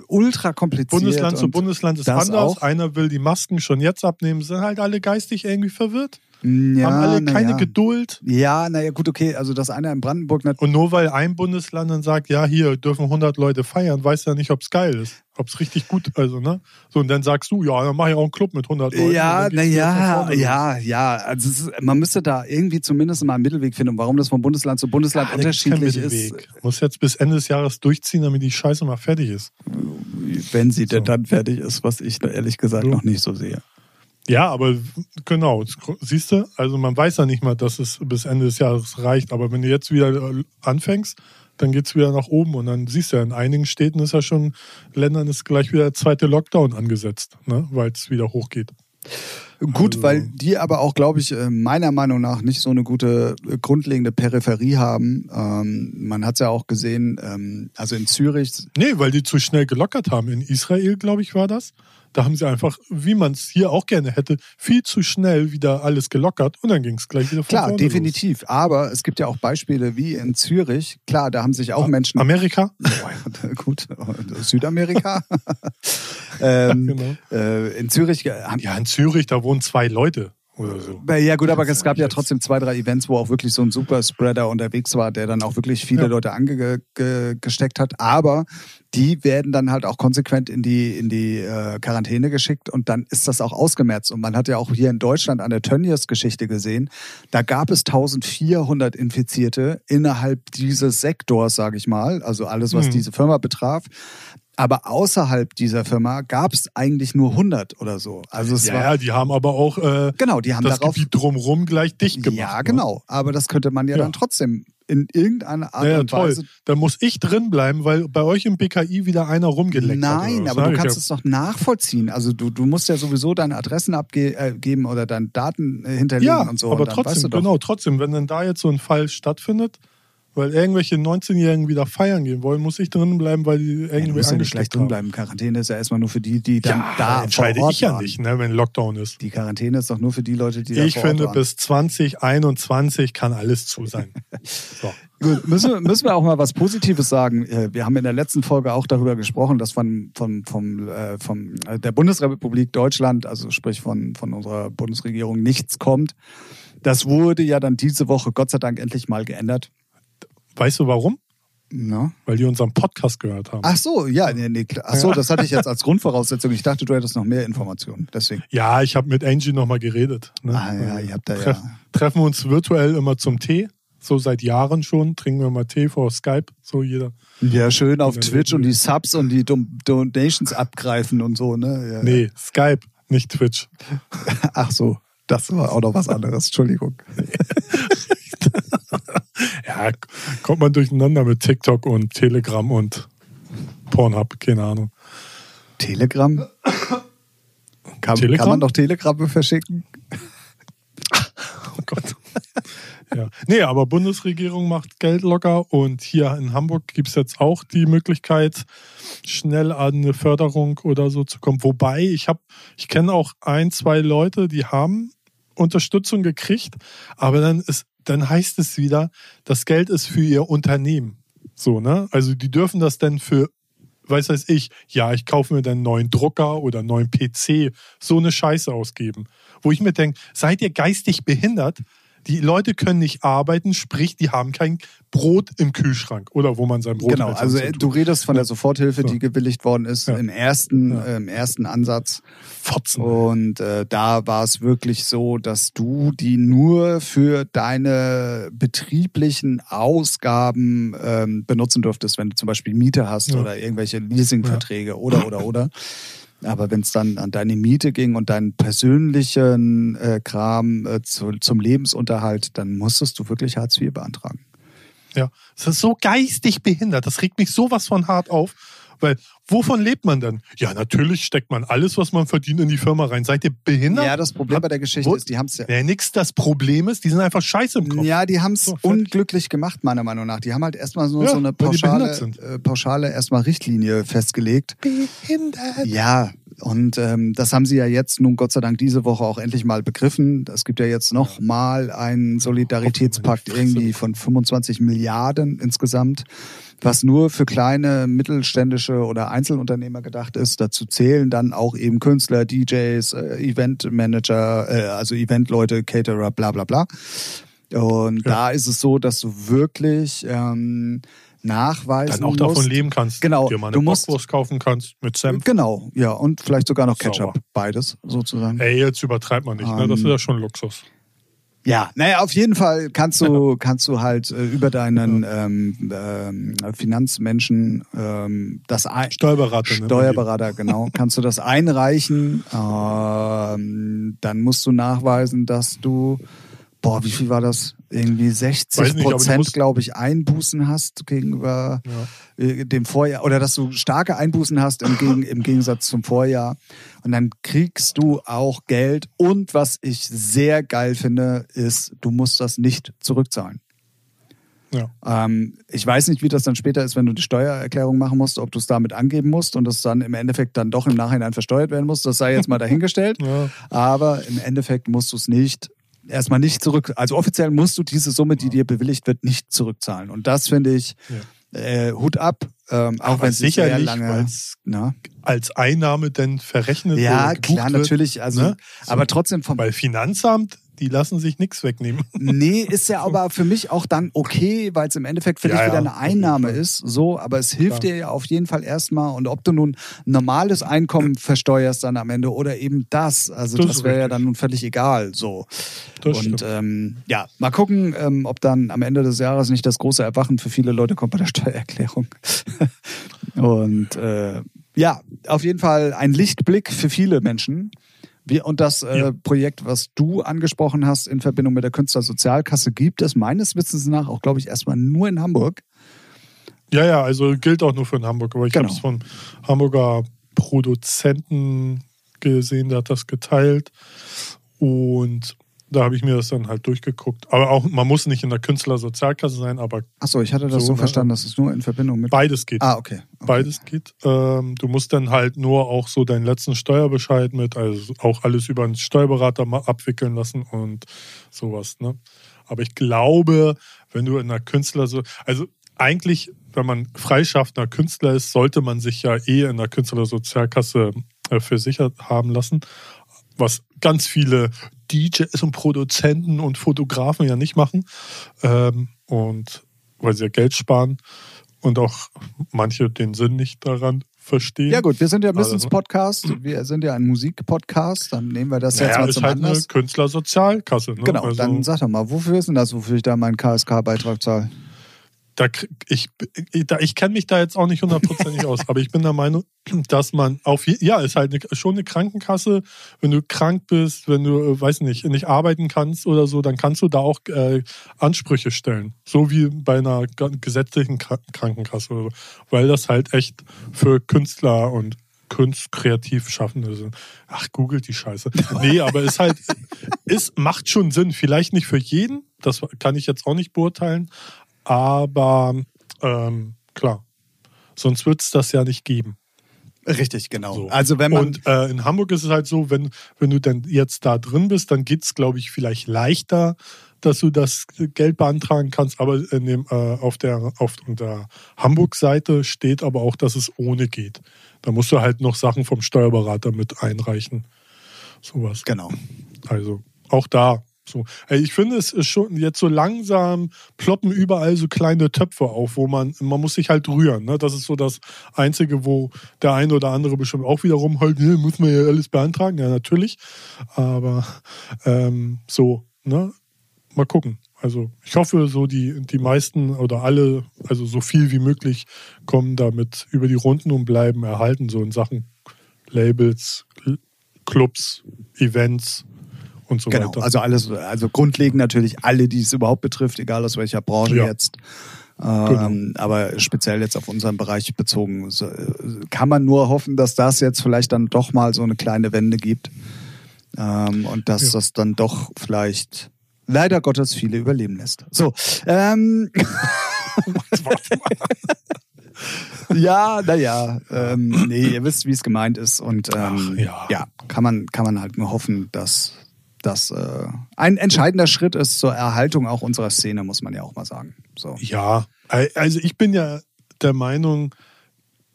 ultra kompliziert. Bundesland zu und- Bundesland ist anders. auch. Einer will die Masken schon jetzt abnehmen, sind halt alle geistig irgendwie verwirrt. Ja, haben alle keine ja. Geduld. Ja, naja, gut, okay. Also, dass einer in Brandenburg. Und nur weil ein Bundesland dann sagt, ja, hier dürfen 100 Leute feiern, weiß ja nicht, ob es geil ist. Ob es richtig gut also ne? So, und dann sagst du, ja, dann mach ich auch einen Club mit 100 Leuten. Ja, naja, ja, ja. Also ist, man müsste da irgendwie zumindest mal einen Mittelweg finden. Warum das von Bundesland zu Bundesland da keinen unterschiedlich ist, Mittelweg. Muss jetzt bis Ende des Jahres durchziehen, damit die Scheiße mal fertig ist. wenn sie denn So. dann fertig ist, was ich ehrlich gesagt So. noch nicht so sehe. Ja, aber genau, siehst du, also man weiß ja nicht mal, dass es bis Ende des Jahres reicht, aber wenn du jetzt wieder äh, anfängst, dann geht's wieder nach oben und dann siehst du ja, in einigen Städten ist ja schon, Ländern ist gleich wieder der zweite Lockdown angesetzt, ne? weil es wieder hochgeht. Gut, Also- weil die aber auch, glaube ich, äh, meiner Meinung nach nicht so eine gute äh, grundlegende Peripherie haben. Ähm, man hat es ja auch gesehen, ähm, also in Zürich, Nee, weil die zu schnell gelockert haben. In Israel, glaube ich, war das. Da haben sie einfach, wie man es hier auch gerne hätte, viel zu schnell wieder alles gelockert und dann ging es gleich wieder von klar, definitiv. Aber es gibt ja auch Beispiele wie in Zürich. Klar, da haben sich auch los. Menschen. Amerika? Ja, gut, Südamerika. ähm, Genau. äh, in Zürich äh, haben Ja, in Zürich, da wohnen zwei Leute. Oder so. Ja gut, aber es gab ja trotzdem zwei, drei Events, wo auch wirklich so ein Superspreader unterwegs war, der dann auch wirklich viele Ja. Leute angesteckt hat. Aber die werden dann halt auch konsequent in die, in die äh, Quarantäne geschickt und dann ist das auch ausgemerzt. Und man hat ja auch hier in Deutschland an der Tönnies-Geschichte gesehen, da gab es 1400 Infizierte innerhalb dieses Sektors, sage ich mal, also alles, was Mhm. diese Firma betraf. Aber außerhalb dieser Firma gab es eigentlich nur 100 oder so. Also es Ja, war ja, die haben aber auch äh, genau, die haben das darauf Gebiet drumherum gleich dicht gemacht. ja, ne? genau. Aber das könnte man ja, Ja. dann trotzdem in irgendeiner Art Ja, und toll. Weise. Da muss ich drin bleiben, weil bei euch im BKI wieder einer rumgeleckt hat. Nein, oder was. aber du kannst ja. es doch nachvollziehen. Also du, du musst ja sowieso deine Adressen abgeben oder deine Daten äh, hinterlegen Ja, und so. aber und dann trotzdem, genau, trotzdem, wenn dann da jetzt so ein Fall stattfindet, weil irgendwelche 19-Jährigen wieder feiern gehen wollen, muss ich drin bleiben, weil die Ja, du irgendwie musst ja nicht gleich drin bleiben. Quarantäne ist ja erstmal nur für die, die dann Ja, da entscheide vor Ort ich ja waren. nicht, ne, wenn Lockdown ist. Die Quarantäne ist doch nur für die Leute, die Ich finde, waren. bis 2021 kann alles zu sein. So. Gut, müssen, wir- müssen wir auch mal was Positives sagen. Äh, Wir haben in der letzten Folge auch darüber gesprochen, dass von, von, vom, äh, vom, äh, der Bundesrepublik Deutschland, also sprich von, von unserer Bundesregierung, nichts kommt. Das wurde ja dann diese Woche Gott sei Dank endlich mal geändert. Weißt du warum? Na? Weil die unseren Podcast gehört haben. Ach so, ja, nee, nee, klar. Ach so, das hatte ich jetzt als Grundvoraussetzung. Ich dachte, du hättest noch mehr Informationen. Deswegen. Ja, ich habe mit Angie nochmal geredet. Ne? Ah ja, ihr habt da Treff, ja. Treffen uns virtuell immer zum Tee. So seit Jahren schon. Trinken wir mal Tee vor Skype. So jeder. Ja, schön auf dann Twitch und wir. die Subs und die Don Donations abgreifen und so, ne? Ja, Nee, Skype, nicht Twitch. Ach so, das war auch noch was anderes. Entschuldigung. Ja, kommt man durcheinander mit TikTok und Telegram und Pornhub, keine Ahnung. Telegram? Kann, Telegram? kann man doch Telegramme verschicken? Oh Gott. Ja. Nee, aber Bundesregierung macht Geld locker und hier in Hamburg gibt es jetzt auch die Möglichkeit, schnell an eine Förderung oder so zu kommen. Wobei, ich habe, ich kenne auch ein, zwei Leute, die haben Unterstützung gekriegt, aber dann ist, dann heißt es wieder, das Geld ist für ihr Unternehmen. So, ne? Also die dürfen das dann für, weiß weiß ich, ja, ich kaufe mir dann einen neuen Drucker oder einen neuen PC, so eine Scheiße ausgeben. Wo ich mir denke, seid ihr geistig behindert? Die Leute können nicht arbeiten, sprich, die haben kein Brot im Kühlschrank oder wo man sein Brot genau, also so äh, du redest von der Soforthilfe, So. die gewilligt worden ist Ja. im ersten, Ja. äh, im ersten Ansatz. Fotzen. Und äh, da war es wirklich so, dass du die nur für deine betrieblichen Ausgaben ähm, benutzen durftest, wenn du zum Beispiel Miete hast Ja. oder irgendwelche Leasingverträge oder oder oder. Aber wenn es dann an deine Miete ging und deinen persönlichen äh, Kram äh, zu, zum Lebensunterhalt, dann musstest du wirklich Hartz IV beantragen. Ja, das ist so geistig behindert. Das regt mich sowas von hart auf. Weil, wovon lebt man denn? Ja, natürlich steckt man alles, was man verdient, in die Firma rein. Seid ihr behindert? Ja, das Problem bei der Geschichte Wo- ist, die haben es ja. Ja, nix das Problem ist, die sind einfach scheiße im Kopf. Ja, die haben es So, unglücklich gemacht, meiner Meinung nach. Die haben halt erstmal nur Ja, so eine pauschale, äh, pauschale erstmal Richtlinie festgelegt. Behindert. Ja, und ähm, das haben sie ja jetzt nun Gott sei Dank diese Woche auch endlich mal begriffen. Es gibt ja jetzt noch mal einen Solidaritätspakt die Fresse. irgendwie von 25 Milliarden insgesamt, was nur für kleine mittelständische oder Einzelunternehmer gedacht ist. Dazu zählen dann auch eben Künstler, DJs, äh, Eventmanager, äh, also Eventleute, Caterer, bla bla bla. Und Ja. da ist es so, dass du wirklich ähm, nachweisen Dann auch musst. davon leben kannst. Genau, Dir mal eine du musst- Bockwurst kaufen kannst mit Senf. Genau, ja, und vielleicht sogar noch Ketchup. Sauber. Beides sozusagen. Ey, jetzt übertreibt man nicht, ne? Das ist Ähm, ja schon Luxus. Ja, naja, auf jeden Fall kannst du, kannst du halt äh, über deinen ähm, ähm, Finanzmenschen ähm, das ein Steuerberater. die. Steuerberater, genau, kannst du das einreichen. Ähm, dann musst du nachweisen, dass du, boah, wie viel war das? Irgendwie 60 Weiß nicht, Prozent, glaube ich, Einbußen hast gegenüber Ja. äh, dem Vorjahr oder dass du starke Einbußen hast im, Gegen, im Gegensatz zum Vorjahr. Und dann kriegst du auch Geld. Und was ich sehr geil finde, ist, du musst das nicht zurückzahlen. Ja. Ähm, ich weiß nicht, wie das dann später ist, wenn du die Steuererklärung machen musst, ob du es damit angeben musst und das dann im Endeffekt dann doch im Nachhinein versteuert werden muss. Das sei jetzt mal dahingestellt. Ja. Aber im Endeffekt musst du es nicht erstmal nicht zurück. Also offiziell musst du diese Summe, die dir bewilligt wird, nicht zurückzahlen. Und das finde ich Ja. äh, Hut ab. Ähm, auch wenn es nicht sehr sicherlich, lange. Na? als Einnahme denn verrechnet Ja, oder gebucht klar, wird. natürlich. Also, ne? Aber trotzdem vom Weil Finanzamt, die lassen sich nichts wegnehmen. Nee, ist ja aber für mich auch dann okay, weil es im Endeffekt für Ja, dich wieder eine Einnahme ist. So, aber es hilft Klar. dir ja auf jeden Fall erstmal. Und ob du nun normales Einkommen versteuerst dann am Ende oder eben das, also Das das, wäre ja dann nun völlig egal. So. Das und ähm, ja, mal gucken, ähm, ob dann am Ende des Jahres nicht das große Erwachen für viele Leute kommt bei der Steuererklärung. und äh, ja, auf jeden Fall ein Lichtblick für viele Menschen. Wir, und das äh, Ja. Projekt, was du angesprochen hast in Verbindung mit der Künstlersozialkasse, gibt es meines Wissens nach auch, glaube ich, erstmal nur in Hamburg. Ja, ja, also gilt auch nur für in Hamburg. Aber ich Genau. habe es von Hamburger Produzenten gesehen, der hat das geteilt. Und da habe ich mir das dann halt durchgeguckt. Aber auch, man muss nicht in der Künstlersozialkasse sein, aber Achso, ich hatte das So, so, ne? verstanden, dass es nur in Verbindung mit. beides geht. Ah, okay. okay. Beides geht. Ähm, du musst dann halt nur auch so deinen letzten Steuerbescheid mit, also auch alles über einen Steuerberater ma- abwickeln lassen und sowas. Ne? Aber ich glaube, wenn du in einer Künstler so, also eigentlich, wenn man freischaffender Künstler ist, sollte man sich ja eh in der Künstlersozialkasse äh, versichert haben lassen, was ganz viele DJs und Produzenten und Fotografen ja nicht machen. Ähm, und weil sie ja Geld sparen und auch manche den Sinn nicht daran verstehen. Ja, gut, wir sind ja ein Also- Business-Podcast. Wir sind ja ein Musik-Podcast. Dann nehmen wir das jetzt naja, mal ist zum halt eine Anlass. Künstlersozialkasse. Ne? Genau, also, dann sag doch mal, wofür ist denn das, wofür ich da meinen KSK-Beitrag zahle? Da, ich, da, ich kenne mich da jetzt auch nicht hundertprozentig aus, aber ich bin der Meinung, dass man auf ja, ist halt eine, schon eine Krankenkasse. Wenn du krank bist, wenn du, äh, weiß nicht, nicht arbeiten kannst oder so, dann kannst du da auch äh, Ansprüche stellen. So wie bei einer gesetzlichen Kra- Krankenkasse oder so. Weil das halt echt für Künstler und Kunst, kreativ Schaffende sind. Ach, googelt die Scheiße. Nee, aber es halt, es macht schon Sinn. Vielleicht nicht für jeden, das kann ich jetzt auch nicht beurteilen, aber ähm, klar, sonst wird es das ja nicht geben. Richtig, genau. So. Also wenn man Und äh, in Hamburg ist es halt so, wenn, wenn du dann jetzt da drin bist, dann geht es, glaube ich, vielleicht leichter, dass du das Geld beantragen kannst. Aber in dem, äh, auf der, auf der Hamburg-Seite steht aber auch, dass es ohne geht. Da musst du halt noch Sachen vom Steuerberater mit einreichen. Sowas. genau. Also auch da. So. Ey, Ich finde, es ist schon jetzt so langsam ploppen überall so kleine Töpfe auf, wo man, man muss sich halt rühren. Ne? Das ist so das Einzige, wo der eine oder andere bestimmt auch wieder rumholt, ne, muss man ja alles beantragen. Ja, natürlich. Aber ähm, so, ne? Mal gucken. Also ich hoffe, so die, die meisten oder alle, also so viel wie möglich, kommen damit über die Runden und bleiben erhalten, so in Sachen Labels, Clubs, Events und so Genau, weiter. also alles, also grundlegend natürlich alle, die es überhaupt betrifft, egal aus welcher Branche Ja. jetzt. Ähm, Aber speziell jetzt auf unseren Bereich bezogen, so, äh, kann man nur hoffen, dass das jetzt vielleicht dann doch mal so eine kleine Wende gibt. Ähm, und dass Ja. das dann doch vielleicht leider Gottes viele überleben lässt. So, ähm, ja, naja, ähm, nee, ihr wisst, wie es gemeint ist. Und ähm, Ach, ja. kann man, kann man halt nur hoffen, dass das äh, ein entscheidender Schritt ist zur Erhaltung auch unserer Szene, muss man ja auch mal sagen. So. Ja, also ich bin ja der Meinung,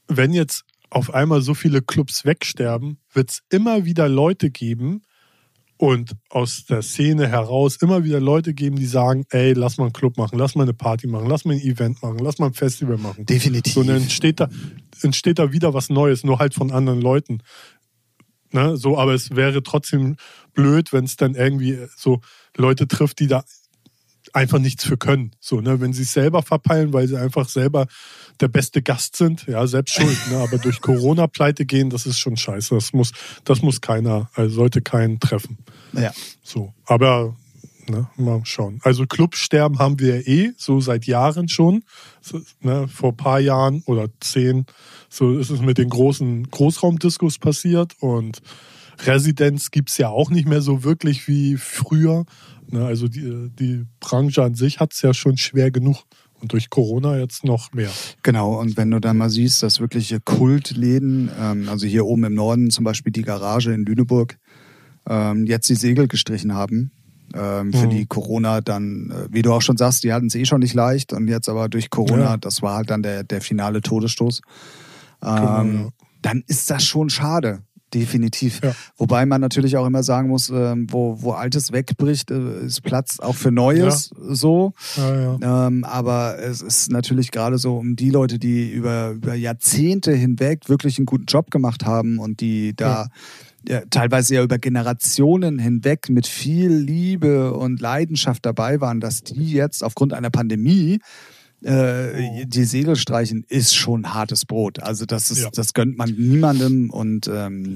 wenn jetzt auf einmal so viele Clubs wegsterben, wird es immer wieder Leute geben und aus der Szene heraus immer wieder Leute geben, die sagen, ey, lass mal einen Club machen, lass mal eine Party machen, lass mal ein Event machen, lass mal ein Festival machen. Definitiv. So, und dann entsteht da, entsteht da wieder was Neues, nur halt von anderen Leuten. Ne? So, aber es wäre trotzdem blöd, wenn es dann irgendwie so Leute trifft, die da einfach nichts für können. So, ne? Wenn sie es selber verpeilen, weil sie einfach selber der beste Gast sind, ja, selbst schuld. ne? Aber durch Corona pleite gehen, das ist schon scheiße. Das muss, das muss keiner, also sollte keinen treffen. Ja. So, aber ne, mal schauen. Also Clubsterben haben wir eh so seit Jahren schon. So, ne, vor ein paar Jahren oder zehn, so ist es mit den großen Großraumdiskos passiert und Residenz gibt's ja auch nicht mehr so wirklich wie früher. Ne, also die, die Branche an sich hat's ja schon schwer genug. Und durch Corona jetzt noch mehr. Genau, und wenn du dann mal siehst, dass wirkliche Kultläden, ähm, also hier oben im Norden zum Beispiel die Garage in Lüneburg, ähm, jetzt die Segel gestrichen haben, ähm, für Mhm. die Corona dann, äh, wie du auch schon sagst, die hatten es eh schon nicht leicht und jetzt aber durch Corona, Ja. das war halt dann der, der finale Todesstoß. Ähm, Genau, ja. Dann ist das schon schade. Definitiv. Ja. Wobei man natürlich auch immer sagen muss, ähm, wo, wo Altes wegbricht, äh, ist Platz auch für Neues so. Ja, ja. Ähm, aber es ist natürlich gerade so um die Leute, die über, über Jahrzehnte hinweg wirklich einen guten Job gemacht haben und die da ja, teilweise ja über Generationen hinweg mit viel Liebe und Leidenschaft dabei waren, dass die jetzt aufgrund einer Pandemie äh, die Segel streichen, ist schon hartes Brot. Also das ist, Ja. das gönnt man niemandem und ähm,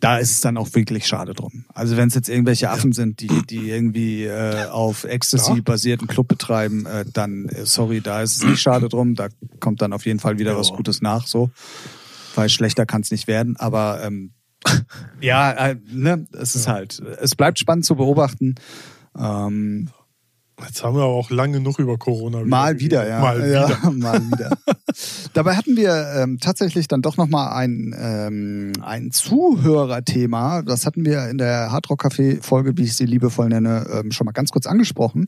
da ist es dann auch wirklich schade drum. Also wenn es jetzt irgendwelche Affen sind, die, die irgendwie äh, auf Ecstasy Ja. basierten Club betreiben, äh, dann äh, sorry, da ist es nicht schade drum. Da kommt dann auf jeden Fall wieder Ja. was Gutes nach, so. Weil schlechter kann es nicht werden. Aber ähm, ja, äh, ne, es ist halt, es bleibt spannend zu beobachten. Ähm, Jetzt haben wir aber auch lange genug über Corona. Mal wieder, ja. Mal ja, wieder. mal wieder. Dabei hatten wir ähm, tatsächlich dann doch nochmal ein, ähm, ein Zuhörerthema. Das hatten wir in der Hardrock Café Folge, wie ich sie liebevoll nenne, ähm, schon mal ganz kurz angesprochen.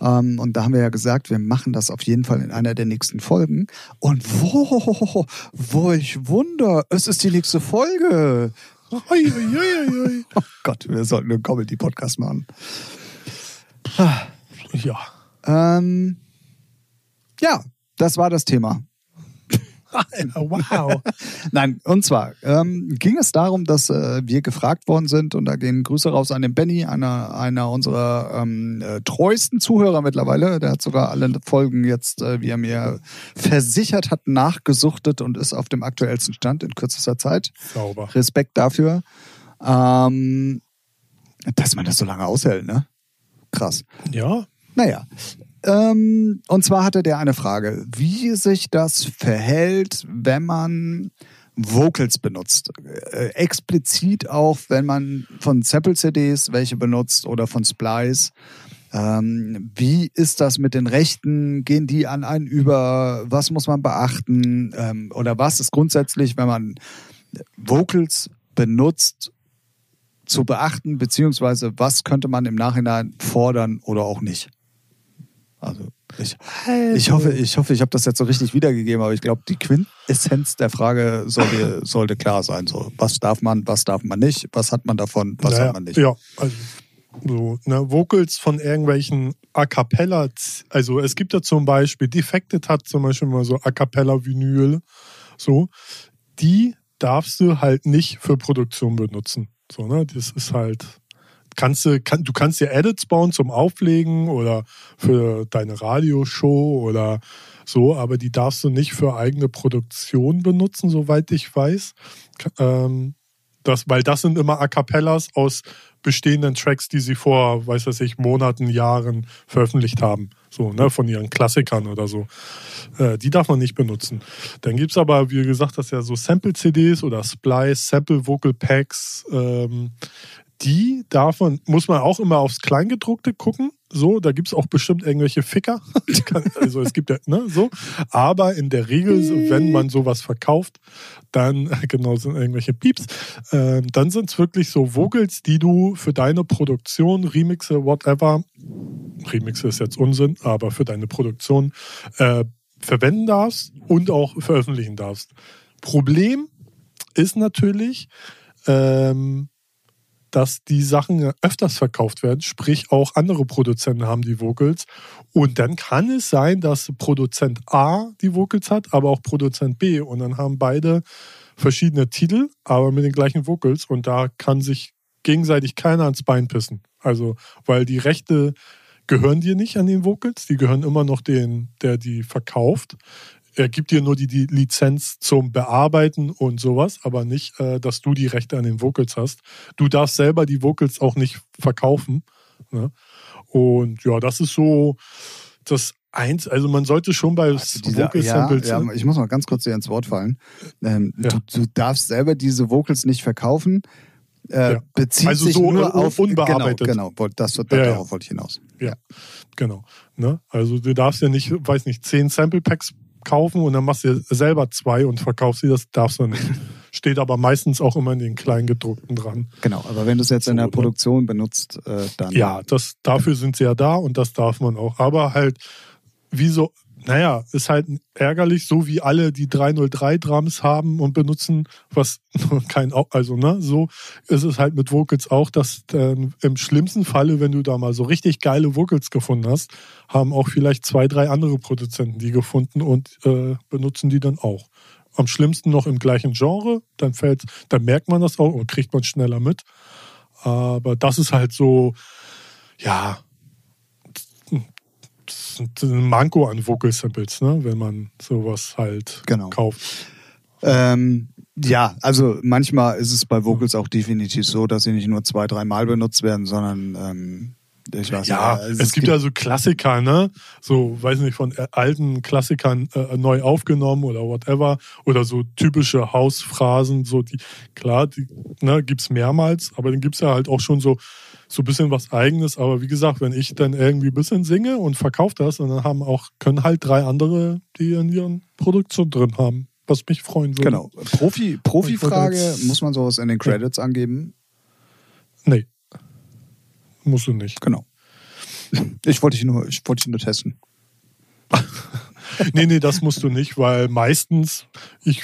Ähm, und da haben wir ja gesagt, wir machen das auf jeden Fall in einer der nächsten Folgen. Und wo, wo ich wunder, es ist die nächste Folge. Ui, ui, ui, ui. Oh Gott, wir sollten einen Comedy-Podcast machen. Ja. Ähm, ja, das war das Thema. Wow. Nein, und zwar ähm, ging es darum, dass äh, wir gefragt worden sind und da gehen Grüße raus an den Benny, einer, einer unserer ähm, äh, treuesten Zuhörer mittlerweile. Der hat sogar alle Folgen jetzt, äh, wie er mir versichert hat, nachgesuchtet und ist auf dem aktuellsten Stand in kürzester Zeit. Sauber. Respekt dafür. Ähm, dass man das so lange aushält, ne? Krass. Ja. Naja. Ähm, und zwar hatte der eine Frage, wie sich das verhält, wenn man Vocals benutzt. Äh, explizit auch, wenn man von Sample-CDs welche benutzt oder von Splice. Ähm, wie ist das mit den Rechten? Gehen die an einen über? Was muss man beachten? Ähm, oder was ist grundsätzlich, wenn man Vocals benutzt, zu beachten, beziehungsweise was könnte man im Nachhinein fordern oder auch nicht? Also ich, ich hoffe, ich hoffe, ich habe das jetzt so richtig wiedergegeben, aber ich glaube, die Quintessenz der Frage sollte, sollte klar sein. So, was darf man, was darf man nicht, was hat man davon, was naja, hat man nicht. Ja, also so, ne, Vocals von irgendwelchen A Cappella, also es gibt ja zum Beispiel, Defected hat zum Beispiel mal so A Cappella Vinyl, so, die darfst du halt nicht für Produktion benutzen. So, ne, das ist halt, kannst du, kann, du kannst dir Edits bauen zum Auflegen oder für deine Radioshow oder so, aber die darfst du nicht für eigene Produktion benutzen, soweit ich weiß. Ähm, das, weil das sind immer A Cappellas aus bestehenden Tracks, die sie vor, weiß was ich, Monaten, Jahren veröffentlicht haben. So, ne, von ihren Klassikern oder so. Äh, die darf man nicht benutzen. Dann gibt's aber, wie gesagt, das ja so Sample-CDs oder Splice, Sample-Vocal-Packs. Ähm, die man, muss man auch immer aufs Kleingedruckte gucken. So, da gibt's auch bestimmt irgendwelche Ficker. also es gibt ja, ne, so. Aber in der Regel, wenn man sowas verkauft, dann, genau, sind irgendwelche Pieps, äh, dann sind's wirklich so Vocals, die du für deine Produktion, Remixe, whatever, Remixe ist jetzt Unsinn, aber für deine Produktion äh, verwenden darfst und auch veröffentlichen darfst. Problem ist natürlich, ähm, dass die Sachen öfters verkauft werden, sprich auch andere Produzenten haben die Vocals. Und dann kann es sein, dass Produzent A die Vocals hat, aber auch Produzent B. Und dann haben beide verschiedene Titel, aber mit den gleichen Vocals. Und da kann sich gegenseitig keiner ans Bein pissen. Also, weil die Rechte gehören dir nicht an den Vocals, die gehören immer noch den, der die verkauft. Er gibt dir nur die, die Lizenz zum Bearbeiten und sowas, aber nicht, äh, dass du die Rechte an den Vocals hast. Du darfst selber die Vocals auch nicht verkaufen. Ne? Und ja, das ist so das eins. Also man sollte schon bei Also diese, Vocal ja, Samples. ja, ich muss mal ganz kurz dir ins Wort fallen. Ähm, Ja. du, du darfst selber diese Vocals nicht verkaufen. Äh, Ja. Bezieht Also sich so nur un- auf unbearbeitet. Genau, genau das, Ja, darauf ja. wollte ich hinaus. Genau. Ne? Also du darfst ja nicht, weiß nicht, zehn Sample Packs kaufen und dann machst du selber zwei und verkaufst sie, das darfst du nicht. steht aber meistens auch immer in den Kleingedruckten dran. Genau, aber wenn du es jetzt in der So, ne? Produktion benutzt, äh, dann. Ja, das, dafür sind sie ja da und das darf man auch. Aber halt, wie so, naja, ist halt ärgerlich, so wie alle die 303 Drums haben und benutzen, was kein, also ne, so ist es halt mit Vocals auch, dass dann im schlimmsten Falle, wenn du da mal so richtig geile Vocals gefunden hast, haben auch vielleicht zwei, drei andere Produzenten die gefunden und äh, benutzen die dann auch. Am schlimmsten noch im gleichen Genre, dann fällt, dann merkt man das auch und kriegt man schneller mit. Aber das ist halt so, ja, ist ein Manko an Vocal Samples, ne? wenn man sowas halt Genau. kauft. Ähm, ja, also manchmal ist es bei Vocals auch definitiv so, dass sie nicht nur zwei, dreimal benutzt werden, sondern ähm, ich weiß Ja, nicht. also es, gibt ja so Klassiker, ne? So, weiß nicht, von alten Klassikern äh, neu aufgenommen oder whatever. Oder so typische Hausphrasen, so die, klar, die ne, gibt's mehrmals, aber dann gibt's ja halt auch schon so, so ein bisschen was eigenes. Aber wie gesagt, wenn ich dann irgendwie ein bisschen singe und verkaufe das, und dann haben auch, können halt drei andere, die in ihren Produktion drin haben, was mich freuen würde. Genau. Profi, Profi-Frage, jetzt- muss man sowas in den Credits angeben? Nee. Musst du nicht. Genau. Ich wollte dich nur, ich wollte dich nur testen. Nee, nee, das musst du nicht, weil meistens, ich,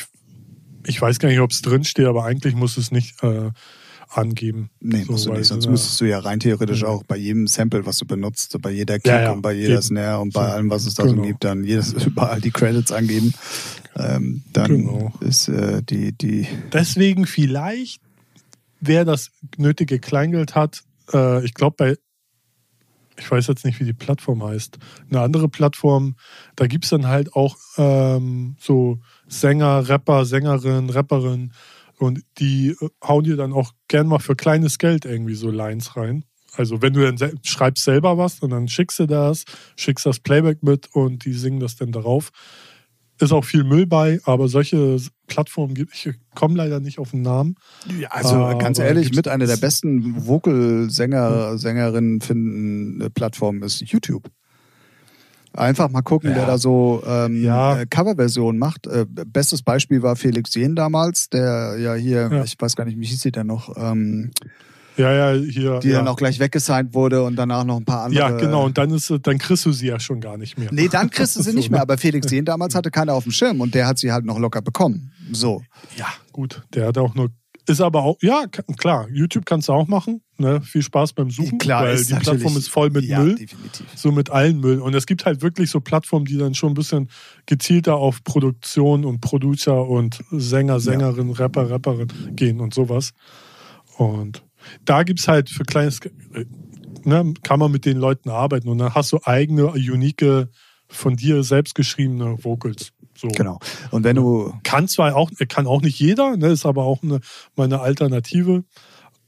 ich weiß gar nicht, ob es drinsteht, aber eigentlich muss es nicht äh, angeben. Nee, So, musst du nicht. Sonst ja. müsstest du ja rein theoretisch auch bei jedem Sample, was du benutzt, bei jeder Kick Ja, ja, und bei jeder eben. Snare und bei So. allem, was es da so Genau. gibt, dann jedes, überall die Credits angeben. Ähm, dann Genau. ist äh, die, die, Deswegen vielleicht, wer das nötige Kleingeld hat, äh, ich glaube bei, ich weiß jetzt nicht, wie die Plattform heißt, eine andere Plattform, da gibt es dann halt auch ähm, so Sänger, Rapper, Sängerin, Rapperin und die äh, hauen dir dann auch gern mal für kleines Geld irgendwie so Lines rein. Also wenn du dann sel schreibst selber was und dann schickst du das, schickst das Playback mit und die singen das dann darauf. Ist auch viel Müll bei, aber solche Plattformen gibt ich komme leider nicht auf den Namen. Ja, also Aber ganz ehrlich, mit einer der besten Vocal-Sänger, Sängerinnen finden Plattformen ist YouTube. Einfach mal gucken, Ja. wer da so ähm, Ja. äh, Coverversionen macht. Äh, bestes Beispiel war Felix Jen damals, der ja hier, Ja. ich weiß gar nicht, wie hieß sie denn noch, ähm, Ja, ja, hier. die ja. dann auch gleich weggesigned wurde und danach noch ein paar andere. ja, genau. Und dann ist sie- dann kriegst du sie ja schon gar nicht mehr. Nee, dann kriegst du sie So, nicht mehr, ne? aber Felix Jen damals hatte keiner auf dem Schirm und der hat sie halt noch locker bekommen. So. Ja, gut. Der hat auch nur. Ist aber auch, ja, klar, YouTube kannst du auch machen. Ne? Viel Spaß beim Suchen, weil ist die Plattform ist voll mit ja, Müll. definitiv. So mit allen Müll. Und es gibt halt wirklich so Plattformen, die dann schon ein bisschen gezielter auf Produktion und Producer und Sänger, Sängerin, Rapper, Rapperin gehen und sowas. Und da gibt es halt für kleines, äh, ne, kann man mit den Leuten arbeiten und dann hast du eigene, unique, von dir selbst geschriebene Vocals. So. Genau. Und wenn du Kann zwar auch, kann auch nicht jeder, ne, ist aber auch eine, meine Alternative,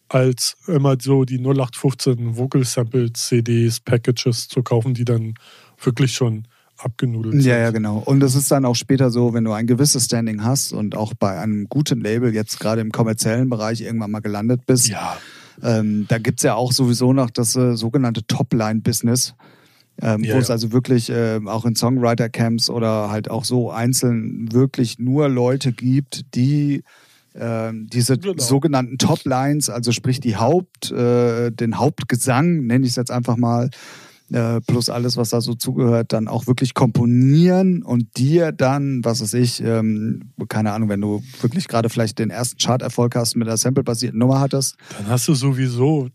als immer so die 0815 Vocal Sample CDs, Packages zu kaufen, die dann wirklich schon abgenudelt sind. Ja, ja, genau. Und es ist dann auch später so, wenn du ein gewisses Standing hast und auch bei einem guten Label jetzt gerade im kommerziellen Bereich irgendwann mal gelandet bist, Ja, ähm, da gibt's ja auch sowieso noch das äh, sogenannte Top-Line-Business. Ähm, Ja, wo es ja. also wirklich äh, auch in Songwriter-Camps oder halt auch so einzeln wirklich nur Leute gibt, die ähm, diese Genau. sogenannten Top-Lines, also sprich die Haupt, äh, den Hauptgesang, nenne ich es jetzt einfach mal, äh, plus alles, was da so zugehört, dann auch wirklich komponieren und dir dann, was weiß ich, ähm, keine Ahnung, wenn du wirklich gerade vielleicht den ersten Chart-Erfolg hast mit einer sample-basierten Nummer hattest. dann hast du sowieso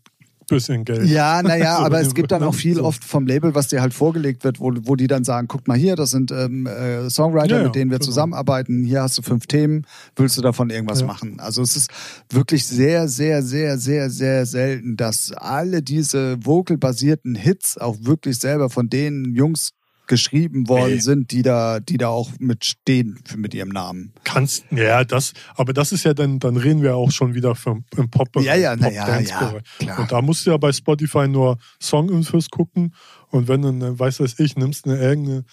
bisschen Geld. Ja, naja, So, aber es gibt dann auch viel so. oft vom Label, was dir halt vorgelegt wird, wo, wo die dann sagen, guck mal hier, das sind ähm, äh, Songwriter, ja, mit denen wir genau. zusammenarbeiten, hier hast du fünf Themen, willst du davon irgendwas Ja. machen? Also es ist wirklich sehr, sehr, sehr, sehr, sehr selten, dass alle diese vocal-basierten Hits auch wirklich selber von den Jungs geschrieben worden Nee. sind, die da, die da auch mit stehen für, mit ihrem Namen. Kannst, ja, das, aber das ist ja dann, dann reden wir auch schon wieder vom, im pop Ja, ja, na ja, ja, klar. Und da musst du ja bei Spotify nur Songinfos gucken und wenn du, eine, weiß was ich, nimmst eine irgendeine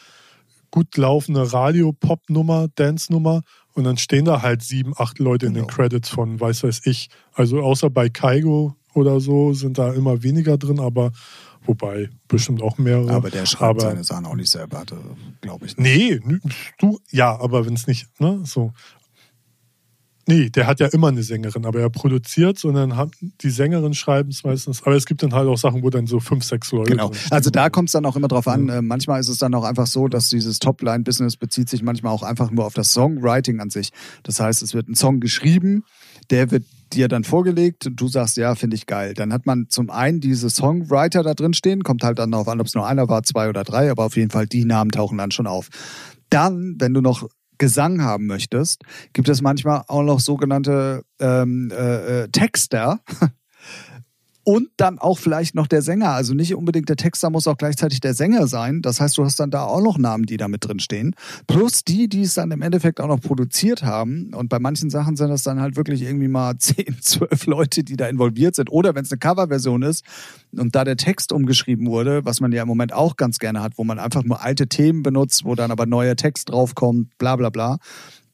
gut laufende Radio-Pop-Nummer, Dance-Nummer und dann stehen da halt sieben, acht Leute in den Genau. Credits von weiß weiß ich. Also außer bei Kaigo oder so sind da immer weniger drin, aber wobei bestimmt auch mehrere. Aber der schreibt Aber- seine Sachen auch nicht selber, glaube ich. Nee, n- du, ja, aber wenn es nicht, ne, so. Nee, der hat ja immer eine Sängerin, aber er produziert, sondern hat, die Sängerin schreiben es meistens. Aber es gibt dann halt auch Sachen, wo dann so fünf, sechs Leute. Genau. Also da kommt es dann auch immer drauf an. Ja. Äh, manchmal ist es dann auch einfach so, dass dieses Topline-Business bezieht sich manchmal auch einfach nur auf das Songwriting an sich. Das heißt, es wird ein Song geschrieben, der wird dir dann vorgelegt und du sagst, ja, finde ich geil. Dann hat man zum einen diese Songwriter da drin stehen, kommt halt dann darauf an, ob es nur einer war, zwei oder drei, aber auf jeden Fall die Namen tauchen dann schon auf. Dann, wenn du noch Gesang haben möchtest, gibt es manchmal auch noch sogenannte ähm, äh, äh Texter, und dann auch vielleicht noch der Sänger. Also nicht unbedingt der Texter muss auch gleichzeitig der Sänger sein. Das heißt, du hast dann da auch noch Namen, die da mit drin stehen. Plus die, die es dann im Endeffekt auch noch produziert haben. Und bei manchen Sachen sind das dann halt wirklich irgendwie mal 10, 12 Leute, die da involviert sind. Oder wenn es eine Coverversion ist und da der Text umgeschrieben wurde, was man ja im Moment auch ganz gerne hat, wo man einfach nur alte Themen benutzt, wo dann aber neuer Text draufkommt, bla bla bla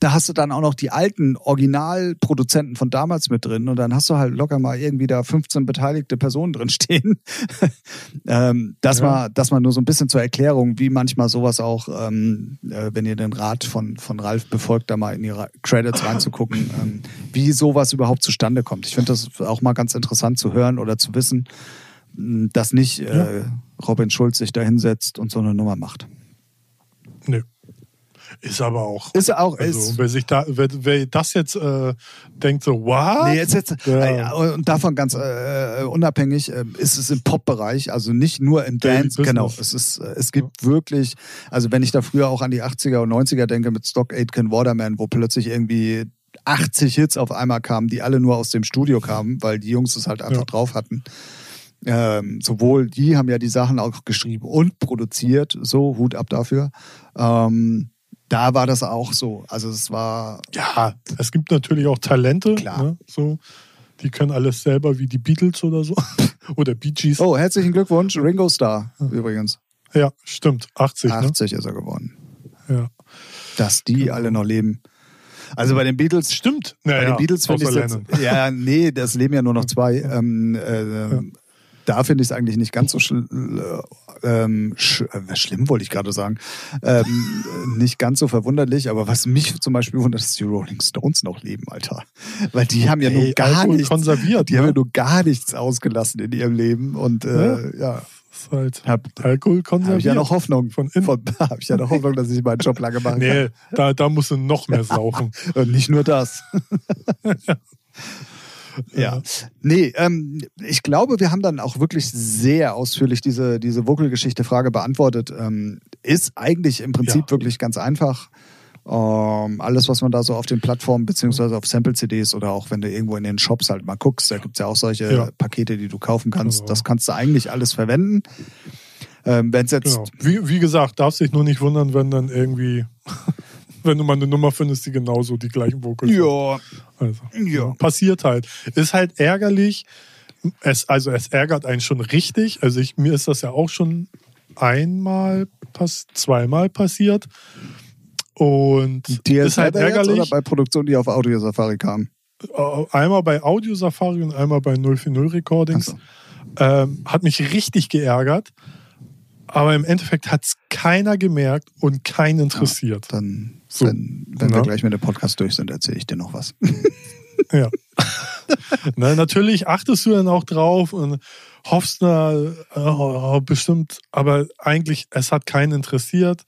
da hast du dann auch noch die alten Originalproduzenten von damals mit drin und dann hast du halt locker mal irgendwie da 15 beteiligte Personen drin stehen. ähm, das, ja. war, das war nur so ein bisschen zur Erklärung, wie manchmal sowas auch, ähm, äh, wenn ihr den Rat von, von Ralf befolgt, da mal in ihre Credits reinzugucken, ähm, wie sowas überhaupt zustande kommt. Ich finde das auch mal ganz interessant zu hören oder zu wissen, dass nicht äh, Robin Schulz sich da hinsetzt und so eine Nummer macht. Nö. Ist aber auch. Ist auch. Also, ist, wer sich da, wer, wer das jetzt äh, denkt, so, wow. Nee, jetzt, jetzt, ja. und davon ganz äh, unabhängig äh, ist es im Pop-Bereich, also nicht nur im Dance. Genau. Es ist, es gibt wirklich, also wenn ich da früher auch an die 80er und 90er denke mit Stock Aitken Waterman, wo plötzlich irgendwie 80 Hits auf einmal kamen, die alle nur aus dem Studio kamen, weil die Jungs es halt einfach ja. drauf hatten. Ähm, sowohl die haben ja die Sachen auch geschrieben und produziert, so Hut ab dafür. Ähm, da war das auch so. Also es war. Ja, es gibt natürlich auch Talente. Klar. Ne, so. Die können alles selber wie die Beatles oder so. oder Bee Gees. Oh, herzlichen Glückwunsch. Ringo Starr übrigens. Ja, stimmt. 80. 80 ne? ist er geworden. Ja. Dass die genau. alle noch leben. Also bei den Beatles. Stimmt. Bei ja, den Beatles finde ich jetzt. Ja, nee, das leben ja nur noch zwei. Ähm, äh, ja da finde ich es eigentlich nicht ganz so schl äh, ähm, sch äh, schlimm, wollte ich gerade sagen. Ähm, nicht ganz so verwunderlich, aber was mich zum Beispiel wundert, ist, dass die Rolling Stones noch leben, Alter. Weil die haben ja hey, nur gar nichts konserviert. Die ne? haben ja nur gar nichts ausgelassen in ihrem Leben. Und äh, ja. ja. Halt hab, Alkohol konserviert. Habe ich ja noch Hoffnung. Von innen. Habe ich ja noch Hoffnung, dass ich meinen Job lange machen nee, kann. Nee, da, da musst du noch mehr saufen. Und nicht nur das. ja. Nee, ähm, ich glaube, wir haben dann auch wirklich sehr ausführlich diese, diese Vocal-Geschichte-Frage beantwortet. Ähm, ist eigentlich im Prinzip ja. wirklich ganz einfach. Ähm, alles, was man da so auf den Plattformen beziehungsweise auf Sample-CDs oder auch wenn du irgendwo in den Shops halt mal guckst, da gibt es ja auch solche ja. Pakete, die du kaufen kannst. Genau. Das kannst du eigentlich alles verwenden. Ähm, wenn jetzt. Genau. Wie, wie gesagt, darfst dich nur nicht wundern, wenn dann irgendwie wenn du mal eine Nummer findest, die genauso die gleichen Vocals ja. hat. Also, ja. Passiert halt. Ist halt ärgerlich. Es, also es ärgert einen schon richtig. Also ich, mir ist das ja auch schon einmal, pass, zweimal passiert. Und Dir ist halt ärgerlich. Oder bei Produktionen, die auf Audio Safari kamen? Äh, einmal bei Audio Safari und einmal bei 040 Recordings. So. Ähm, hat mich richtig geärgert. Aber im Endeffekt hat es keiner gemerkt und keinen interessiert. Ja, dann wenn, wenn ja. wir gleich mit dem Podcast durch sind, erzähle ich dir noch was. ja. na, natürlich achtest du dann auch drauf und hoffst na, oh, bestimmt, aber eigentlich, es hat keinen interessiert.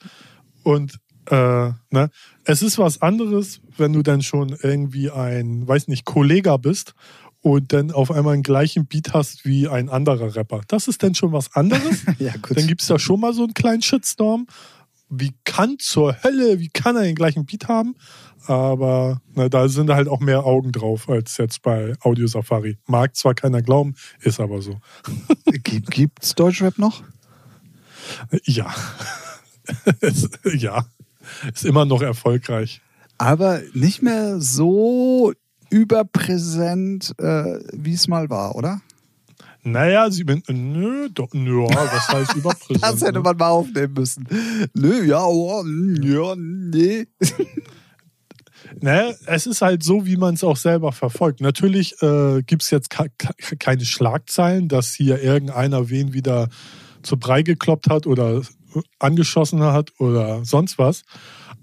Und äh, ne, es ist was anderes, wenn du dann schon irgendwie ein, weiß nicht, Kollega bist und dann auf einmal einen gleichen Beat hast wie ein anderer Rapper. Das ist dann schon was anderes. ja, gut. Dann gibt es da schon mal so einen kleinen Shitstorm wie kann zur Hölle, wie kann er den gleichen Beat haben? Aber na, da sind halt auch mehr Augen drauf als jetzt bei Audio Safari. Mag zwar keiner glauben, ist aber so. Gibt es Deutschrap noch? Ja. ja. Ist immer noch erfolgreich. Aber nicht mehr so überpräsent, äh, wie es mal war, oder? Naja, sie bin, nö, doch, nö, was heißt überpräsent? das hätte ne? man mal aufnehmen müssen. Nö, ja, oh, ja, nee. Naja, es ist halt so, wie man es auch selber verfolgt. Natürlich äh, gibt es jetzt keine Schlagzeilen, dass hier irgendeiner wen wieder zu Brei gekloppt hat oder angeschossen hat oder sonst was.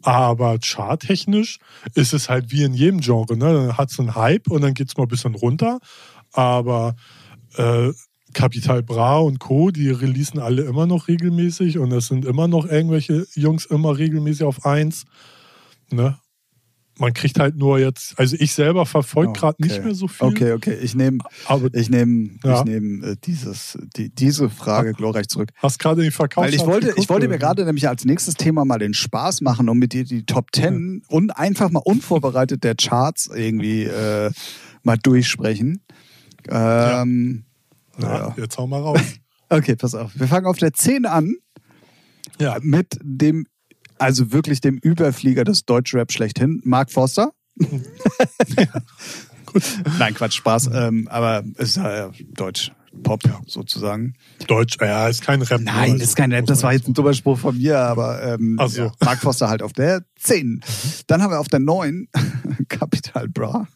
Aber charttechnisch ist es halt wie in jedem Genre. Ne? Dann hat es einen Hype und dann geht es mal ein bisschen runter. Aber äh, Capital Bra und Co., die releasen alle immer noch regelmäßig und es sind immer noch irgendwelche Jungs immer regelmäßig auf eins. Ne? Man kriegt halt nur jetzt, also ich selber verfolge Oh, gerade okay. nicht mehr so viel. Okay, okay. Ich nehme ich nehm, Ja. ich nehm, äh, dieses, die, diese Frage glorreich zurück. hast gerade den Verkauf. Weil ich wollte, ich wollte mir gerade nämlich als nächstes Thema mal den Spaß machen und mit dir die Top Ten und einfach mal unvorbereitet der Charts irgendwie äh, mal durchsprechen. Ähm, Ja, ja. jetzt hau mal raus. Okay, pass auf. Wir fangen auf der 10 an ja. mit dem, also wirklich dem Überflieger des Deutschrap schlechthin, Mark Forster. Gut. Nein, Quatsch, Spaß. Ähm, aber es ist ja Deutsch. Pop sozusagen. Deutsch, ja, ist kein Rap. Nein, also, das ist kein Rap, das war jetzt ein dummer Spruch von mir, aber ähm, so. ja, Mark Foster halt auf der 10. Dann haben wir auf der 9 Capital Bra?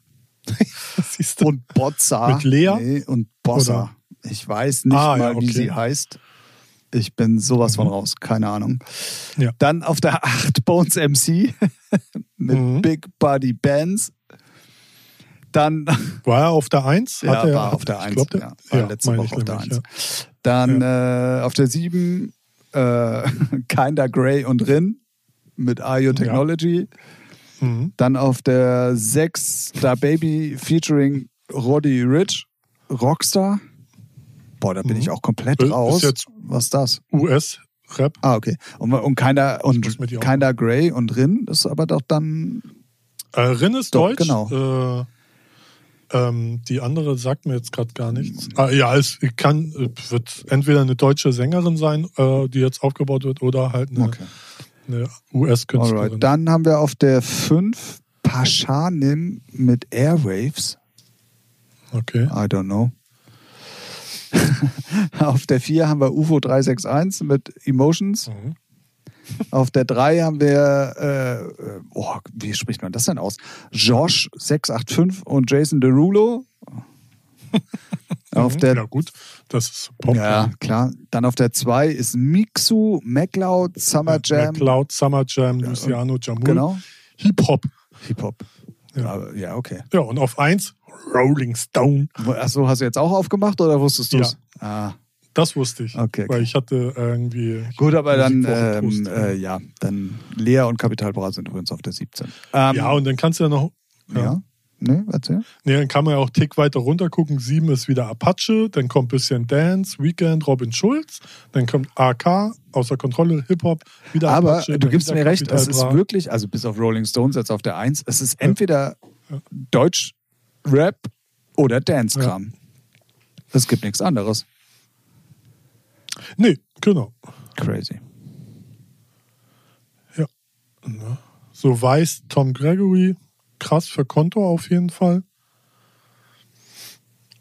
und Bozza. Mit Lea? Nee, und Bossa. Ich weiß nicht Ah, mal, ja, wie okay. sie heißt. Ich bin sowas von Mhm. raus, keine Ahnung. Ja. Dann auf der 8 Bones MC mit Mhm. Big Buddy Bands. Dann War er auf der 1? ja, er, war auf der 1. glaub, der- ja, war letzte Woche auf der nämlich, 1. Dann äh, auf der 7 äh, Kinda Grey und Rin mit IO Technology. Ja. Mhm. Dann auf der 6 Da Baby featuring Roddy Rich, Rockstar. Boah, da bin Mhm. ich auch komplett Ist raus. Was ist das? US-Rap. Ah, okay. Und, und Kinda, und Kinda Grey und Rin ist aber doch dann. Äh, Rin ist Doch, Deutsch. genau. Äh, ähm, die andere sagt mir jetzt gerade gar nichts. Ah, ja, es kann, äh, wird entweder eine deutsche Sängerin sein, äh, die jetzt aufgebaut wird, oder halt eine, Okay. Eine US-Künstlerin. Alright. Dann haben wir auf der 5 Paschanim mit Airwaves. Okay. I don't know. auf der 4 haben wir UFO 361 mit Emotions. Mhm. Auf der 3 haben wir, äh, äh, oh, wie spricht man das denn aus? Josh 685 und Jason Derulo. Auf Mhm. der ja, gut. Das ist Pop. Ja, klar. Dann auf der 2 ist Mixu, MacLeod, Summer Jam. Cloud, Summer Jam, Luciano Jamul. Genau. Hip-Hop. Hip-Hop. Ja. Ja. ja, okay. Ja, und auf 1 Rolling Stone. Achso, hast du jetzt auch aufgemacht oder wusstest du es? Ah, Das wusste ich. Okay, okay. Weil ich hatte irgendwie. gut, aber dann, ähm, äh, ja, dann Lea und Kapital Bra sind übrigens auf der 17. Ähm, ja, und dann kannst du ja noch. ja. Ja. Ne, erzähl. Nee, dann kann man ja auch einen Tick weiter runter gucken. 7 ist wieder Apache, dann kommt ein bisschen Dance, Weekend, Robin Schulz, dann kommt AK, außer Kontrolle, Hip-Hop, wieder Aber Apache. du dann gibst mir recht, es ist wirklich, also bis auf Rolling Stones jetzt auf der 1, es ist entweder Deutsch, Rap oder Dance-Kram. Es gibt nichts anderes. Nee, genau. Crazy. Ne? So weiß Tom Gregory, krass für Konto auf jeden Fall.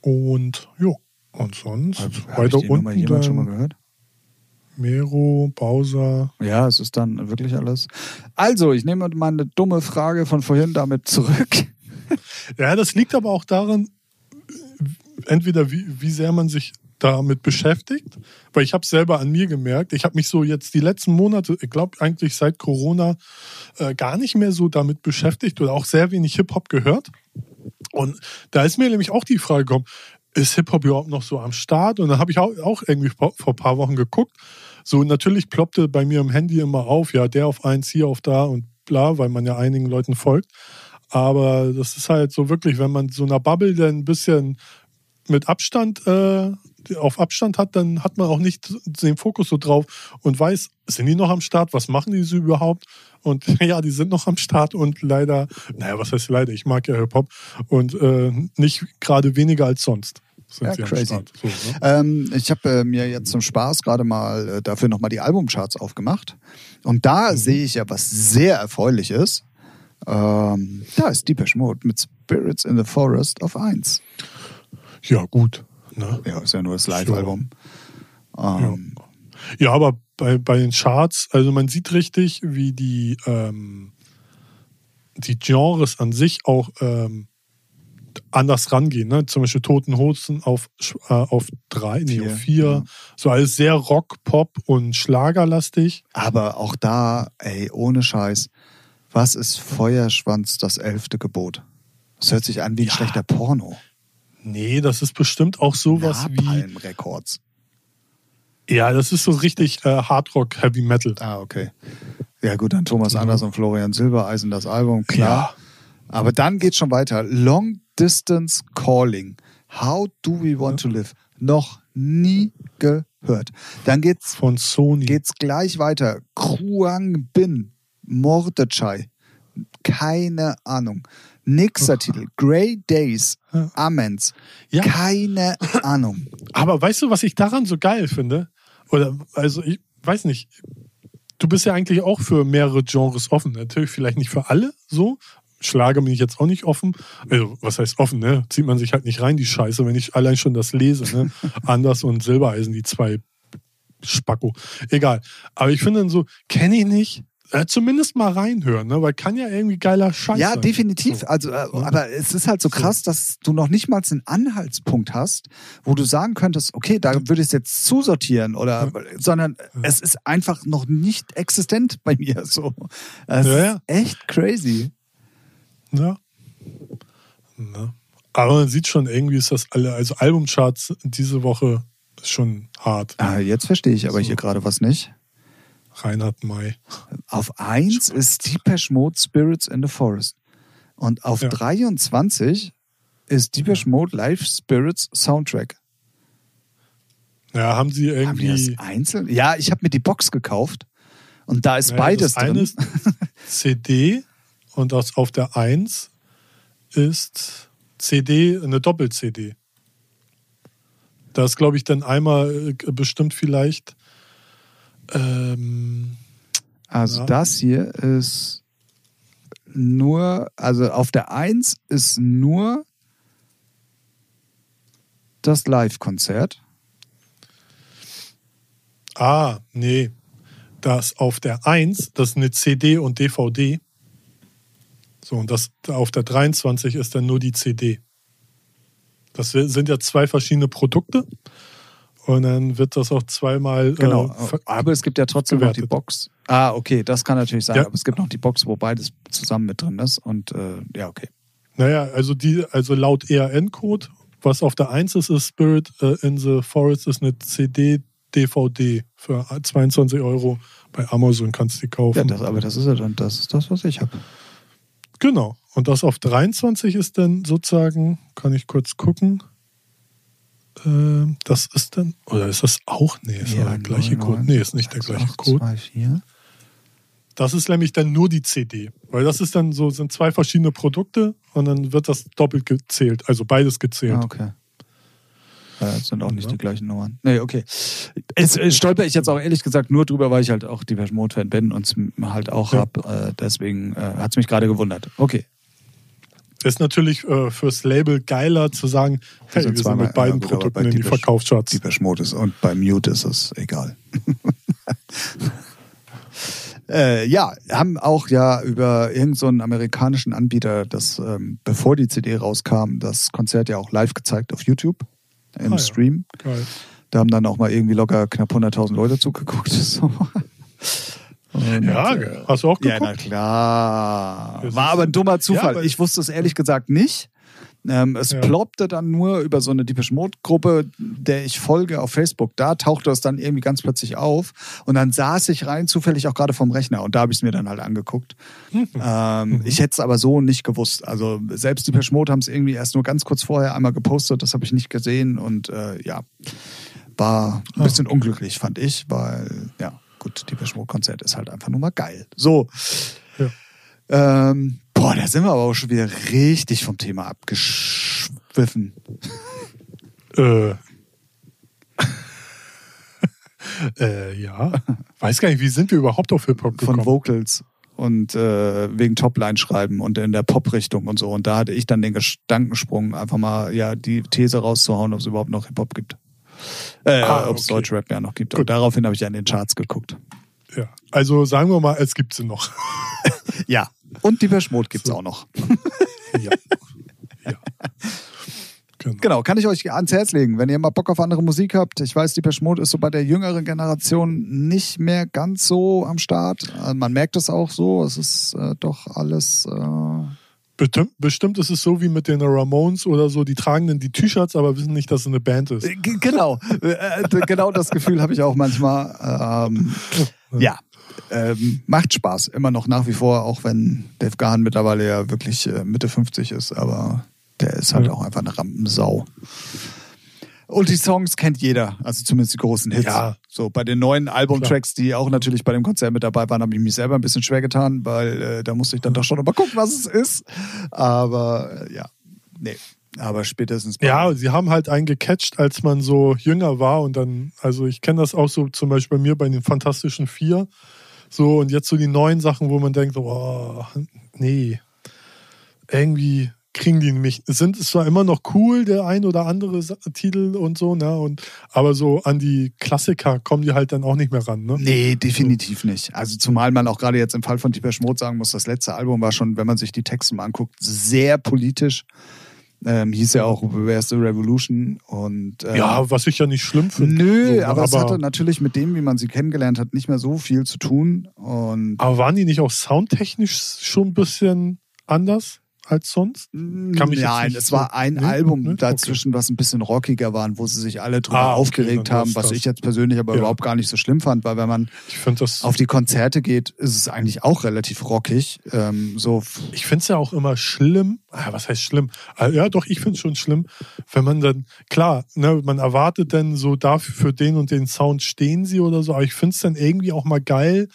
Und jo, und sonst Hab ich weiter Nummer unten jemand schon mal gehört? Mero, Bowser. Ja, es ist dann wirklich alles. Also, ich nehme meine dumme Frage von vorhin damit zurück. Ja, das liegt aber auch daran, entweder wie, wie sehr man sich damit beschäftigt, weil ich habe es selber an mir gemerkt. Ich habe mich so jetzt die letzten Monate, ich glaube eigentlich seit Corona, äh, gar nicht mehr so damit beschäftigt oder auch sehr wenig Hip-Hop gehört. Und da ist mir nämlich auch die Frage gekommen, ist Hip-Hop überhaupt noch so am Start? Und dann habe ich auch, auch irgendwie vor, vor ein paar Wochen geguckt. So natürlich ploppte bei mir im Handy immer auf, ja, der auf eins, hier auf da und bla, weil man ja einigen Leuten folgt. Aber das ist halt so wirklich, wenn man so einer Bubble dann ein bisschen mit Abstand äh, auf Abstand hat, dann hat man auch nicht den Fokus so drauf und weiß, sind die noch am Start? Was machen die so überhaupt? Und ja, die sind noch am Start und leider, naja, was heißt leider? Ich mag ja Hip-Hop und äh, nicht gerade weniger als sonst. Ja, crazy. So, ne? Ähm, ich habe äh, mir jetzt zum Spaß gerade mal äh, dafür nochmal die Albumcharts aufgemacht. Und da Mhm. sehe ich ja was sehr Erfreuliches. Ähm, da ist Deepesh Mode mit Spirits in the Forest auf 1. Ja, gut. Ne? Ja, ist ja nur das Live-Album. Ähm, Ja, aber bei, bei den Charts, also man sieht richtig, wie die, ähm, die Genres an sich auch ähm, anders rangehen. Ne? Zum Beispiel Toten Hosen auf, äh, auf drei, nee, Vier, auf vier. ja. So alles sehr Rock, Pop und Schlagerlastig. Aber auch da, ey, ohne Scheiß. Was ist Feuerschwanz, das elfte Gebot? Das hört sich an wie ein Ja. schlechter Porno. Nee, das ist bestimmt auch sowas wie. Napalm Records. Ja, das ist so richtig äh, Hardrock, Heavy Metal. Ah, okay. Ja gut, dann Thomas Anders und Florian Silbereisen, das Album, klar. Aber dann geht's schon weiter. Long Distance Calling. How do we want to live? Noch nie gehört. Dann geht's, Von Sony. geht's gleich weiter. Kruang Bin. Mordechai. Keine Ahnung. Nächster Titel. Grey Days. Amens. Ja. Keine Ahnung. Aber weißt du, was ich daran so geil finde? Oder, also, ich weiß nicht. Du bist ja eigentlich auch für mehrere Genres offen. Natürlich vielleicht nicht für alle so. Schlager bin ich jetzt auch nicht offen. Also, was heißt offen, ne? Zieht man sich halt nicht rein, die Scheiße, wenn ich allein schon das lese, ne? Anders und Silbereisen, die zwei Spacko. Egal. Aber ich finde dann so, kenne ich nicht. Äh, zumindest mal reinhören, ne? Weil kann ja irgendwie geiler Scheiß Ja, sein. definitiv. So. Also, äh, aber es ist halt so krass, dass du noch nicht mal einen Anhaltspunkt hast, wo du sagen könntest, okay, da würde ich es jetzt zusortieren oder, sondern es ist einfach noch nicht existent bei mir. So, es Ja, ja. ist echt crazy. Ja. ja. Aber man sieht schon, irgendwie ist das alle, also Albumcharts diese Woche ist schon hart. Ah, jetzt verstehe ich aber So. hier gerade was nicht. Reinhard May. Auf 1 ist Deepesh Mode Spirits in the Forest. Und auf Ja. 23 ist Deepesh Mode Live Spirits Soundtrack. Ja, haben sie Haben die das irgendwie. einzeln? Ja, ich habe mir die Box gekauft. Und da ist Naja, beides das eine drin. ist CD und auf der 1 ist CD, eine Doppel-CD. Da ist, glaube ich, dann einmal äh, bestimmt vielleicht. Ähm, Also Ja. das hier ist nur, also auf der 1 ist nur das Live-Konzert. ah, nee. Das auf der 1, das ist eine CD und DVD. So, und das auf der 23 ist dann nur die CD. Das sind ja zwei verschiedene Produkte. Und dann wird das auch zweimal. Genau. Äh, aber es gibt ja trotzdem noch die gewertet. Box. Ah, okay, das kann natürlich sein. Ja. Aber es gibt noch die Box, wo beides zusammen mit drin ist. Und äh, ja, okay. Naja, also die, also laut ERN-Code, was auf der 1 ist, ist Spirit äh, in the Forest, ist eine CD, DVD für 22 Euro. Bei Amazon kannst du die kaufen. Ja, das, aber das ist ja dann, das ist das, was ich habe. Genau. Und das auf 23 ist dann sozusagen, kann ich kurz gucken. Ähm, das ist dann, oder ist das auch? Nee, ist ja, der gleiche Code. Nee, ist nicht der gleiche Code. 2, 4. Das ist nämlich dann nur die CD. Weil das ist dann so, sind zwei verschiedene Produkte und dann wird das doppelt gezählt. Also beides gezählt. Ah, okay. Ja, das sind auch nicht Ja. die gleichen Nummern. Nee, okay. Es äh, stolper ich jetzt auch ehrlich gesagt nur drüber, weil ich halt auch Depeche Mode Fan bin und es halt auch Ja. hab. Äh, deswegen äh, hat es mich gerade gewundert. Okay. Ist natürlich äh, fürs Label geiler zu sagen, hey, wir sind mit beiden ja, gut, Produkten in die Verkaufscharts. Mode ist und bei Mute ist es egal. äh, ja, haben auch ja über irgendeinen so amerikanischen Anbieter, das ähm, bevor die CD rauskam, das Konzert ja auch live gezeigt auf YouTube im Ah, ja. Stream. Geil. Da haben dann auch mal irgendwie locker knapp 100.000 Leute zugeguckt. So. Und, Ja, äh, hast du auch ja, geguckt? na klar. Das War aber ein dummer Zufall. ich wusste es ehrlich gesagt nicht. Ähm, es Ja. ploppte dann nur über so eine Depeche Mode Gruppe, der ich folge auf Facebook. Da tauchte es dann irgendwie ganz plötzlich auf. Und dann saß ich rein, zufällig auch gerade vom Rechner. Und da habe ich es mir dann halt angeguckt. Mhm. Ähm, Ich hätte es aber so nicht gewusst. Also selbst Depeche Mode haben es irgendwie erst nur ganz kurz vorher einmal gepostet. Das habe ich nicht gesehen. Und äh, ja, war ein Ah, bisschen unglücklich, fand ich. Weil, ja, gut, Depeche Mode Konzert ist halt einfach nur mal geil. So. Ja. Ähm, boah, da sind wir aber auch schon wieder richtig vom Thema abgeschwiffen. Äh. äh, ja. Weiß gar nicht, wie sind wir überhaupt auf Hip-Hop gekommen? Von Vocals und äh, wegen Topline schreiben und in der Pop-Richtung und so. Und da hatte ich dann den Gedankensprung, einfach mal ja die These rauszuhauen, ob es überhaupt noch Hip-Hop gibt. Äh, Ah, ob es okay. Deutschrap ja noch gibt. Gut. Und daraufhin habe ich ja in den Charts geguckt. Ja. Also sagen wir mal, es gibt sie noch. Ja. Und die Mode gibt es So. auch noch. ja. ja. Genau. Genau, kann ich euch ans Herz legen, wenn ihr mal Bock auf andere Musik habt. Ich weiß, die Peschmod ist so bei der jüngeren Generation nicht mehr ganz so am Start. Also man merkt es auch so, es ist äh, doch alles... Äh Bestimmt, bestimmt ist es so wie mit den Ramones oder so, die tragen dann die T-Shirts, aber wissen nicht, dass es eine Band ist. G genau, äh, genau das Gefühl habe ich auch manchmal. Ähm, ja, ähm, macht Spaß, immer noch nach wie vor, auch wenn Dave Gahan mittlerweile ja wirklich äh, Mitte 50 ist, aber der ist halt ja. auch einfach eine Rampensau. Und die Songs kennt jeder, also zumindest die großen Hits. Ja. So bei den neuen Albumtracks, die auch natürlich bei dem Konzert mit dabei waren, habe ich mich selber ein bisschen schwer getan, weil äh, da musste ich dann doch schon mal gucken, was es ist. Aber äh, ja, nee. Aber spätestens. Ja, sie haben halt einen gecatcht, als man so jünger war und dann, also ich kenne das auch so zum Beispiel bei mir bei den Fantastischen Vier. So, und jetzt so die neuen Sachen, wo man denkt, oh, nee, irgendwie kriegen die nämlich, sind es zwar immer noch cool, der ein oder andere Titel und so, ne? Und, aber so an die Klassiker kommen die halt dann auch nicht mehr ran, ne? Nee, definitiv so. nicht. Also zumal man auch gerade jetzt im Fall von Deepesh Mode sagen muss, das letzte Album war schon, wenn man sich die Texte mal anguckt, sehr politisch. Ähm, hieß ja auch Where's the Revolution und ähm, ja, was ich ja nicht schlimm finde. Nö, so, aber, aber, es hatte natürlich mit dem, wie man sie kennengelernt hat, nicht mehr so viel zu tun. Und aber waren die nicht auch soundtechnisch schon ein bisschen anders? Als sonst? Kann mich Nein, es war ein nee, Album nee? dazwischen, okay. was ein bisschen rockiger war, wo sie sich alle drüber ah, okay, aufgeregt haben, was das. ich jetzt persönlich aber ja. überhaupt gar nicht so schlimm fand, weil wenn man auf die Konzerte geht, ist es eigentlich auch relativ rockig. Ähm, so. Ich finde es ja auch immer schlimm, ah, was heißt schlimm? Ah, ja, doch, ich finde es schon schlimm, wenn man dann, klar, ne, man erwartet dann so dafür, für den und den Sound stehen sie oder so, aber ich finde es dann irgendwie auch mal geil,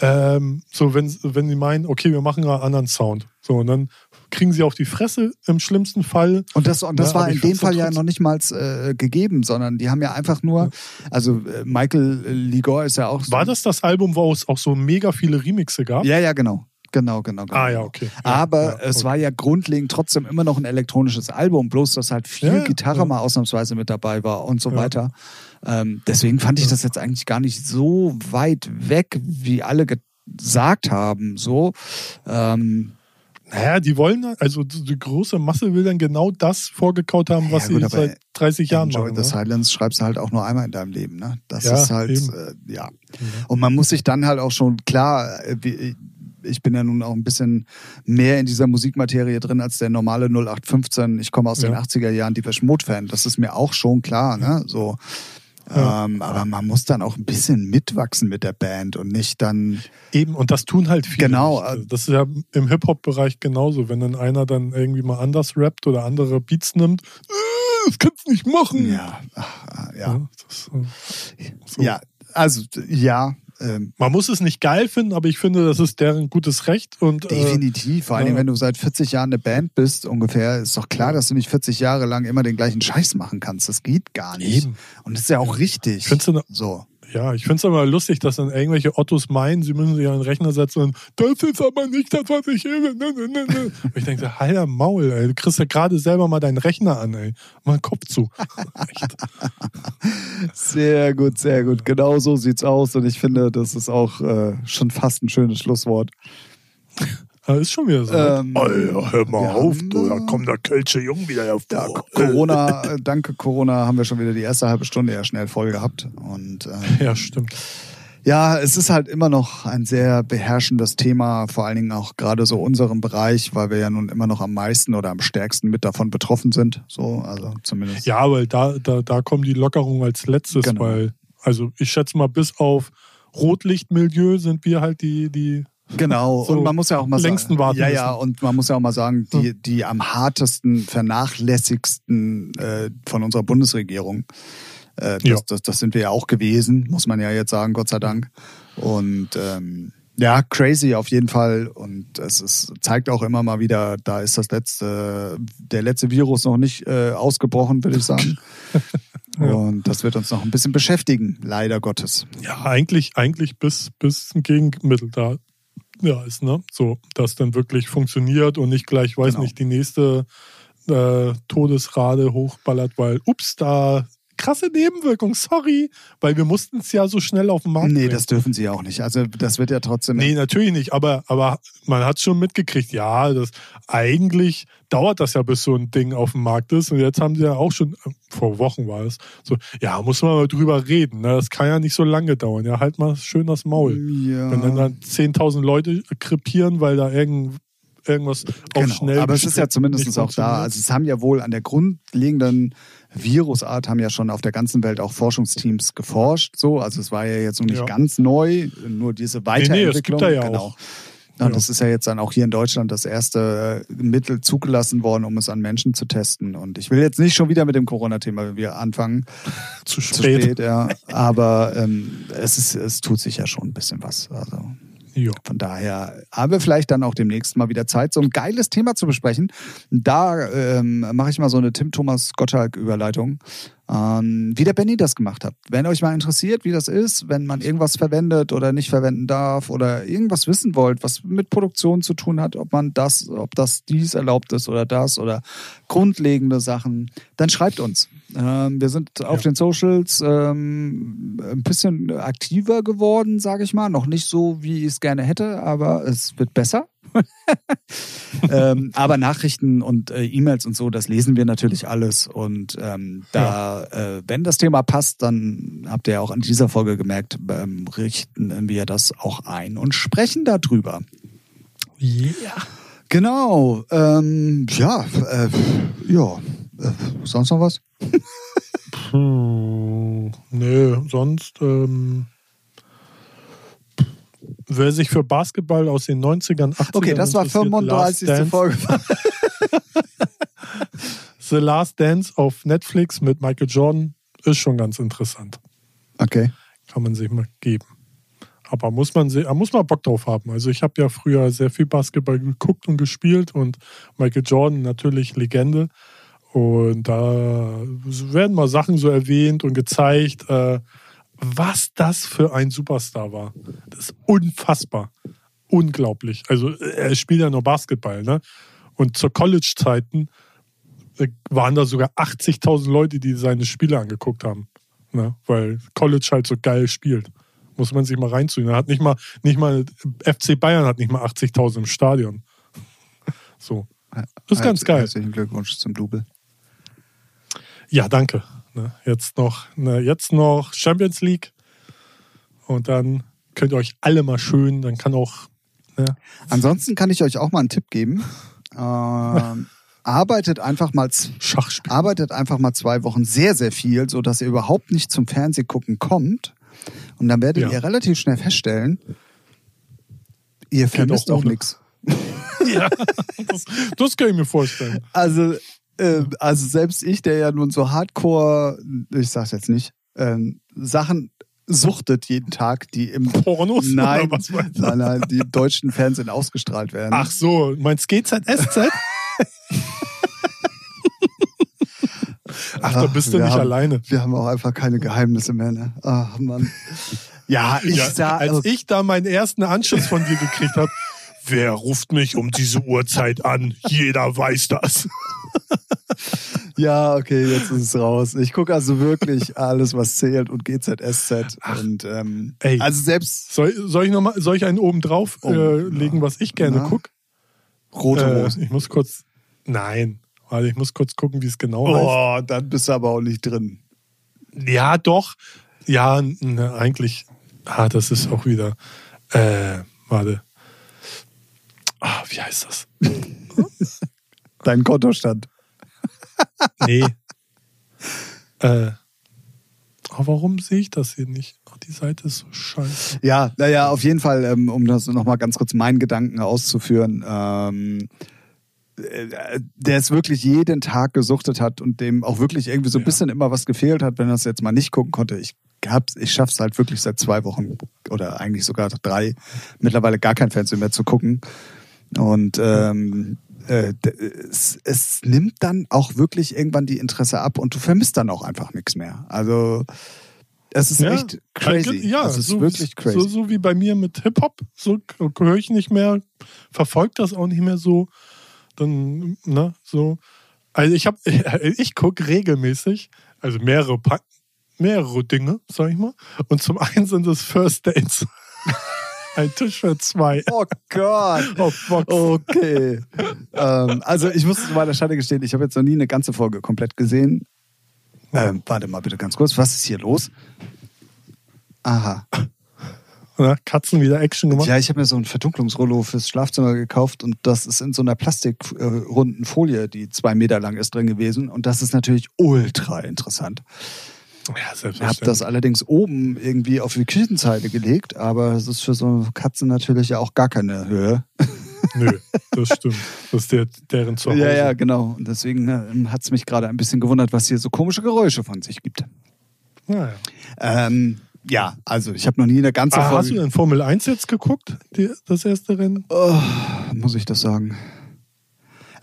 ähm, so wenn, wenn sie meinen, okay, wir machen einen anderen Sound. So, und dann kriegen sie auf die Fresse im schlimmsten Fall. Und das, und das ja, war in dem Fall ja noch nicht mal äh, gegeben, sondern die haben ja einfach nur, also äh, Michael Ligor ist ja auch. So war das das Album, wo es auch so mega viele Remixe gab? Ja, ja, genau. Genau, genau, genau. Ah ja, okay. Ja, Aber ja, okay. es war ja grundlegend trotzdem immer noch ein elektronisches Album, bloß dass halt viel Gitarre mal ausnahmsweise mit dabei war und so weiter. Ähm, deswegen fand ich das jetzt eigentlich gar nicht so weit weg, wie alle gesagt haben. So. Ähm, naja, die wollen, also die große Masse will dann genau das vorgekaut haben, was ja, gut, sie seit 30 Jahren Enjoy machen. The ne? Silence schreibst du halt auch nur einmal in deinem Leben, ne? Das ja, ist halt, äh, ja. Mhm. Und man muss sich dann halt auch schon, klar, äh, ich bin ja nun auch ein bisschen mehr in dieser Musikmaterie drin als der normale 0815. Ich komme aus ja. den 80er Jahren, die Mode-Fan. Das ist mir auch schon klar, ne? So. Ja. Ähm, aber man muss dann auch ein bisschen mitwachsen mit der Band und nicht dann. Eben, und das tun halt viele. Genau. Nicht. Also das ist ja im Hip-Hop-Bereich genauso. Wenn dann einer dann irgendwie mal anders rappt oder andere Beats nimmt, äh, das kannst du nicht machen. Ja, Ach, ja. Ja, das, äh, so. ja also ja, ähm, Man muss es nicht geil finden, aber ich finde, das ist deren gutes Recht. Und, äh, definitiv. Vor allem, ja. wenn du seit 40 Jahren eine Band bist, ungefähr, ist doch klar, dass du nicht 40 Jahre lang immer den gleichen Scheiß machen kannst. Das geht gar nicht. Eben. Und das ist ja auch richtig. Findest du, so. Ja, ich finde es aber lustig, dass dann irgendwelche Ottos meinen, sie müssen sich an den Rechner setzen und das ist aber nicht das, was ich will. Ne, ne, ne, und ich denke, heiler Maul, ey. du kriegst ja gerade selber mal deinen Rechner an, ey. Mal Kopf zu. sehr gut, sehr gut. Genau so sieht's aus und ich finde, das ist auch äh, schon fast ein schönes Schlusswort. Das ist schon wieder so. Ähm, Alter, hör mal auf, haben, du, da kommt der Kölsche Jung wieder hervor. Ja, Corona, äh, danke Corona haben wir schon wieder die erste halbe Stunde ja schnell voll gehabt. Und, ähm, ja, stimmt. Ja, es ist halt immer noch ein sehr beherrschendes Thema, vor allen Dingen auch gerade so unserem Bereich, weil wir ja nun immer noch am meisten oder am stärksten mit davon betroffen sind. So, also zumindest. Ja, weil da, da, da kommen die Lockerungen als letztes, genau. weil, also ich schätze mal, bis auf Rotlichtmilieu sind wir halt die, die Genau, so und man muss ja auch mal längsten sagen, ja, ja, und man muss ja auch mal sagen, die, die am hartesten, vernachlässigsten äh, von unserer Bundesregierung, äh, das, ja. das, das sind wir ja auch gewesen, muss man ja jetzt sagen, Gott sei Dank. Und ähm, ja, crazy auf jeden Fall. Und es ist, zeigt auch immer mal wieder, da ist das letzte, der letzte Virus noch nicht äh, ausgebrochen, würde ich sagen. ja. Und das wird uns noch ein bisschen beschäftigen, leider Gottes. Ja, eigentlich, eigentlich bis, bis ein Gegenmittel da ja, ist, ne? So, dass dann wirklich funktioniert und nicht gleich, weiß genau. nicht, die nächste äh, Todesrate hochballert, weil, ups, da krasse Nebenwirkung, sorry, weil wir mussten es ja so schnell auf den Markt Nee, bringen. das dürfen sie auch nicht. Also das wird ja trotzdem. Nee, natürlich nicht, aber, aber man hat schon mitgekriegt, ja, das eigentlich dauert das ja, bis so ein Ding auf dem Markt ist. Und jetzt haben sie ja auch schon, äh, vor Wochen war es, so, ja, muss man mal drüber reden. Ne? Das kann ja nicht so lange dauern. Ja, halt mal schön das Maul. ja. Wenn dann, dann 10.000 Leute krepieren, weil da irgend, irgendwas auf Genau, schnell aber es ist ja zumindest auch da. Also es haben ja wohl an der grundlegenden Virusart haben ja schon auf der ganzen Welt auch Forschungsteams geforscht. So, also es war ja jetzt noch nicht Ja. ganz neu, nur diese nee, Weiterentwicklung. es gibt da ja genau. auch. Und Ja. das ist ja jetzt dann auch hier in Deutschland das erste äh, Mittel zugelassen worden, um es an Menschen zu testen. Und ich will jetzt nicht schon wieder mit dem Corona-Thema wir anfangen. Zu Zu spät. spät, ja. Aber ähm, es, ist, es tut sich ja schon ein bisschen was. Also Ja. von daher haben wir vielleicht dann auch demnächst mal wieder Zeit, so ein geiles Thema zu besprechen. Da ähm, mache ich mal so eine Tim Thomas Gottschalk-Überleitung. Ähm, wie der Benny das gemacht hat. Wenn euch mal interessiert, wie das ist, wenn man irgendwas verwendet oder nicht verwenden darf oder irgendwas wissen wollt, was mit Produktion zu tun hat, ob man das, ob das dies erlaubt ist oder das oder grundlegende Sachen, dann schreibt uns. Ähm, wir sind auf den Socials ähm, ein bisschen aktiver geworden, sage ich mal. Noch nicht so, wie ich es gerne hätte, aber es wird besser. ähm, aber Nachrichten und äh, E-Mails und so, das lesen wir natürlich alles. Und ähm, da, äh, wenn das Thema passt, dann habt ihr ja auch an dieser Folge gemerkt, ähm, richten wir das auch ein und sprechen darüber. Yeah. Genau. Ähm, ja, äh, ja. Äh, sonst noch was? Hm, nö, sonst. Ähm, wer sich für Basketball aus den 90ern, 80ern Okay, das war interessiert, 35. Last Dance, Folge. The Last Dance auf Netflix mit Michael Jordan ist schon ganz interessant. Okay. Kann man sich mal geben. Aber muss man, muss man Bock drauf haben. Also ich habe ja früher sehr viel Basketball geguckt und gespielt und Michael Jordan natürlich Legende. Und da werden mal Sachen so erwähnt und gezeigt, äh, was das für ein Superstar war. Das ist unfassbar. Unglaublich. Also er spielt ja nur Basketball, ne? Und zur College-Zeiten äh, waren da sogar 80.000 Leute, die seine Spiele angeguckt haben. Ne? Weil College halt so geil spielt. Muss man sich mal reinziehen. Er hat nicht mal, nicht mal, FC Bayern hat nicht mal 80.000 im Stadion. So. Das ist ganz geil. Herzlichen Glückwunsch zum Double. Ja, danke. Ne, Jetzt noch, ne, jetzt noch Champions League. Und dann könnt ihr euch alle mal schön, dann kann auch. Ne, Ansonsten kann ich euch auch mal einen Tipp geben. Ähm, arbeitet einfach mal arbeitet einfach mal zwei Wochen sehr, sehr viel, sodass ihr überhaupt nicht zum Fernsehgucken kommt. Und dann werdet Ja. ihr relativ schnell feststellen, ihr vermisst auch auch nichts. Ja, das, das kann ich mir vorstellen. Also, äh, also selbst ich, der ja nun so hardcore, ich sag's jetzt nicht, ähm, Sachen suchtet jeden Tag, die im Pornos? Nein, Oder was meinst du? nein, nein, die im deutschen Fernsehen ausgestrahlt werden. Ach so, meinst GZSZ? Ach, da bist du nicht haben, alleine. Wir haben auch einfach keine Geheimnisse mehr, ne? Ach, Mann. Ja, ich Ja, sag, als ich da meinen ersten Anschluss von dir gekriegt habe, wer ruft mich um diese Uhrzeit an? Jeder weiß das. ja, okay, jetzt ist es raus. Ich gucke also wirklich alles, was zählt und GZSZ. Und ähm, Ey. also selbst Soll, soll ich noch mal, soll ich einen oben drauf Oh, äh, legen, was ich gerne gucke? rote Äh, Rosen. ich muss kurz. Nein, warte, ich muss kurz gucken, wie es genau heißt. Oh, dann bist du aber auch nicht drin. Ja, doch. Ja, ne, eigentlich. Ah, das ist auch wieder. Äh, warte. Ah, wie heißt das? Dein Kontostand. Nee. äh. Aber warum sehe ich das hier nicht? Ach, die Seite ist so scheiße. Ja, naja, auf jeden Fall, ähm, um das nochmal ganz kurz meinen Gedanken auszuführen. Ähm, äh, der es wirklich jeden Tag gesuchtet hat und dem auch wirklich irgendwie so ein Ja. bisschen immer was gefehlt hat, wenn er es jetzt mal nicht gucken konnte. Ich hab's, ich schaff's halt wirklich seit zwei Wochen oder eigentlich sogar drei, mittlerweile gar kein Fernsehen mehr zu gucken. Und ähm, äh, es, es nimmt dann auch wirklich irgendwann die Interesse ab und du vermisst dann auch einfach nichts mehr. Also es ist echt crazy. Ja, es ist so, wirklich crazy. So, so wie bei mir mit Hip-Hop. So höre ich nicht mehr, verfolge das auch nicht mehr so. Dann, ne, so. Also ich habe, ich gucke regelmäßig, also mehrere mehrere Dinge, sag ich mal. Und zum einen sind es First Dates. Ein Tisch für zwei. Oh Gott. Auf Fox. Okay. ähm, also ich muss zu meiner Schande gestehen, ich habe jetzt noch nie eine ganze Folge komplett gesehen. Ähm, warte mal bitte ganz kurz, was ist hier los? Aha. Na, Katzen wieder Action gemacht. Ja, ich habe mir so ein Verdunklungsrollo fürs Schlafzimmer gekauft und das ist in so einer plastikrunden Folie, die zwei Meter lang ist, drin gewesen. Und das ist natürlich ultra interessant. Ja, Ich habe das allerdings oben irgendwie auf die Küchenzeile gelegt, aber es ist für so Katzen natürlich ja auch gar keine Höhe. Nö, das stimmt. Das ist der, deren Zuhause. Ja, ja, genau. Und deswegen ähm, hat es mich gerade ein bisschen gewundert, was hier so komische Geräusche von sich gibt. Naja. Ähm, ja, also ich habe noch nie eine ganze Ah, hast du Folge. denn Formel 1 jetzt geguckt? Die, das erste Rennen? Oh, muss ich das sagen?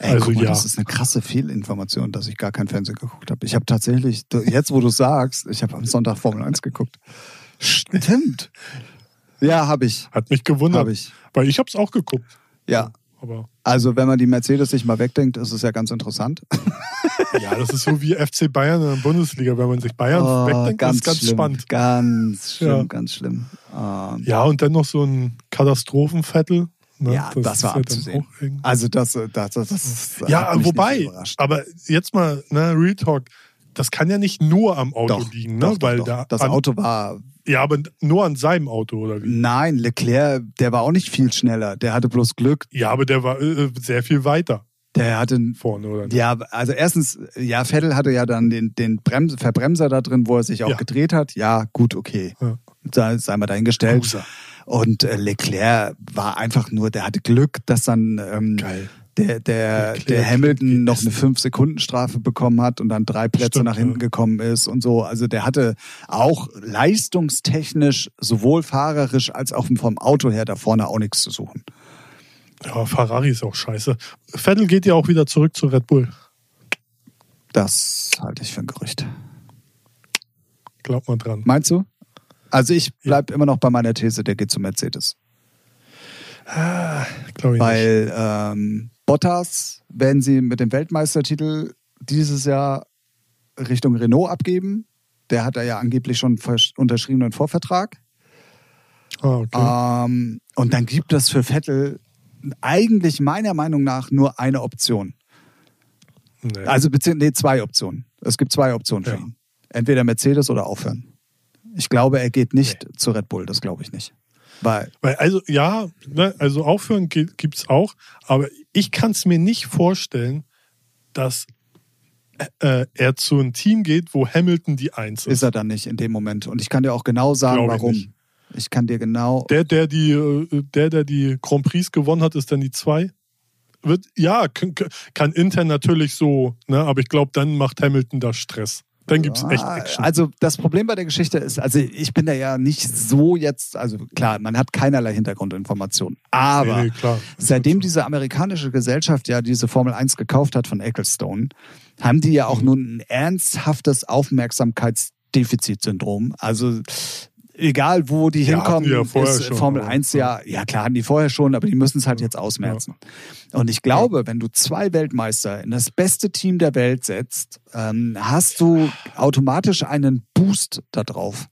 Ey, Also guck mal, ja. das ist eine krasse Fehlinformation, dass ich gar kein Fernsehen geguckt habe. Ich habe tatsächlich, jetzt wo du sagst, ich habe am Sonntag Formel 1 geguckt. Stimmt. Ja, habe ich. Hat mich gewundert. Habe ich. Weil ich hab's auch geguckt. Ja. Aber Also wenn man die Mercedes sich mal wegdenkt, ist es ja ganz interessant. ja, das ist so wie FC Bayern in der Bundesliga. Wenn man sich Bayern Oh, wegdenkt, das ist ganz schlimm. spannend. Ganz schlimm, Ja. ganz schlimm. Ähm, Ja, und dann noch so ein Katastrophenvettel. Ne? Ja, das war ja dann abzusehen. Also das, das, das, das Ja, wobei, aber jetzt mal, ne, Real Talk, das kann ja nicht nur am Auto Doch, liegen, ne? doch, Weil doch. da das an, Auto war Ja, aber nur an seinem Auto, oder wie? Nein, Leclerc, der war auch nicht viel schneller. Der hatte bloß Glück. Ja, aber der war äh, sehr viel weiter Der hatte vorne, oder nicht? ja, also erstens, ja, Vettel hatte ja dann den, den Brems, Verbremser da drin, wo er sich auch Ja. gedreht hat. Ja, gut, okay. Ja. Da sei mal dahingestellt. Loser. Und äh, Leclerc war einfach nur, der hatte Glück, dass dann ähm, Geil. der, der, Leclerc der Hamilton noch eine essen. 5-Sekunden-Strafe bekommen hat und dann drei Plätze Stimmt, nach hinten ja. gekommen ist und so. Also der hatte auch leistungstechnisch, sowohl fahrerisch als auch vom Auto her da vorne auch nichts zu suchen. Ja, Ferrari ist auch scheiße. Vettel geht ja auch wieder zurück zu Red Bull. Das halte ich für ein Gerücht. Glaubt mal dran. Meinst du? Also ich bleib immer noch bei meiner These, der geht zu Mercedes. Ah, Glaube ich nicht. Weil ähm, Bottas werden sie mit dem Weltmeistertitel dieses Jahr Richtung Renault abgeben. Der hat da ja angeblich schon vers- unterschriebenen Vorvertrag. Ah, okay. Ähm, und dann gibt es für Vettel eigentlich meiner Meinung nach nur eine Option. nee. Also beziehungsweise nee, zwei Optionen. Es gibt zwei Optionen für Ja. ihn. Entweder Mercedes oder aufhören. Ich glaube, er geht nicht zu Red Bull, das glaube ich nicht. Weil, Weil, also, ja, ne, also aufhören ge- gibt's auch, aber ich kann es mir nicht vorstellen, dass äh, er zu einem Team geht, wo Hamilton die Eins ist. ist er dann nicht in dem Moment. Und ich kann dir auch genau sagen, Glaube ich warum. nicht. Ich kann dir genau. Der, der die, äh, der, der die Grand Prix gewonnen hat, ist dann die zwei. Wird, ja, kann, kann intern natürlich so, ne, aber ich glaube, dann macht Hamilton da Stress. Dann gibt's echt Ah, Action. Also das Problem bei der Geschichte ist, also ich bin da ja nicht so jetzt, also klar, man hat keinerlei Hintergrundinformationen. Aber Nee, nee, seitdem diese amerikanische Gesellschaft ja diese Formel 1 gekauft hat von Ecclestone, haben die ja auch nun ein ernsthaftes Aufmerksamkeitsdefizitsyndrom. Also egal wo die Ja, hinkommen, die ja ist schon, Formel aber- 1 ja, ja klar, hatten die vorher schon, aber die müssen es halt jetzt ausmerzen. Und ich glaube, wenn du zwei Weltmeister in das beste Team der Welt setzt, ähm, hast du automatisch einen Boost da drauf.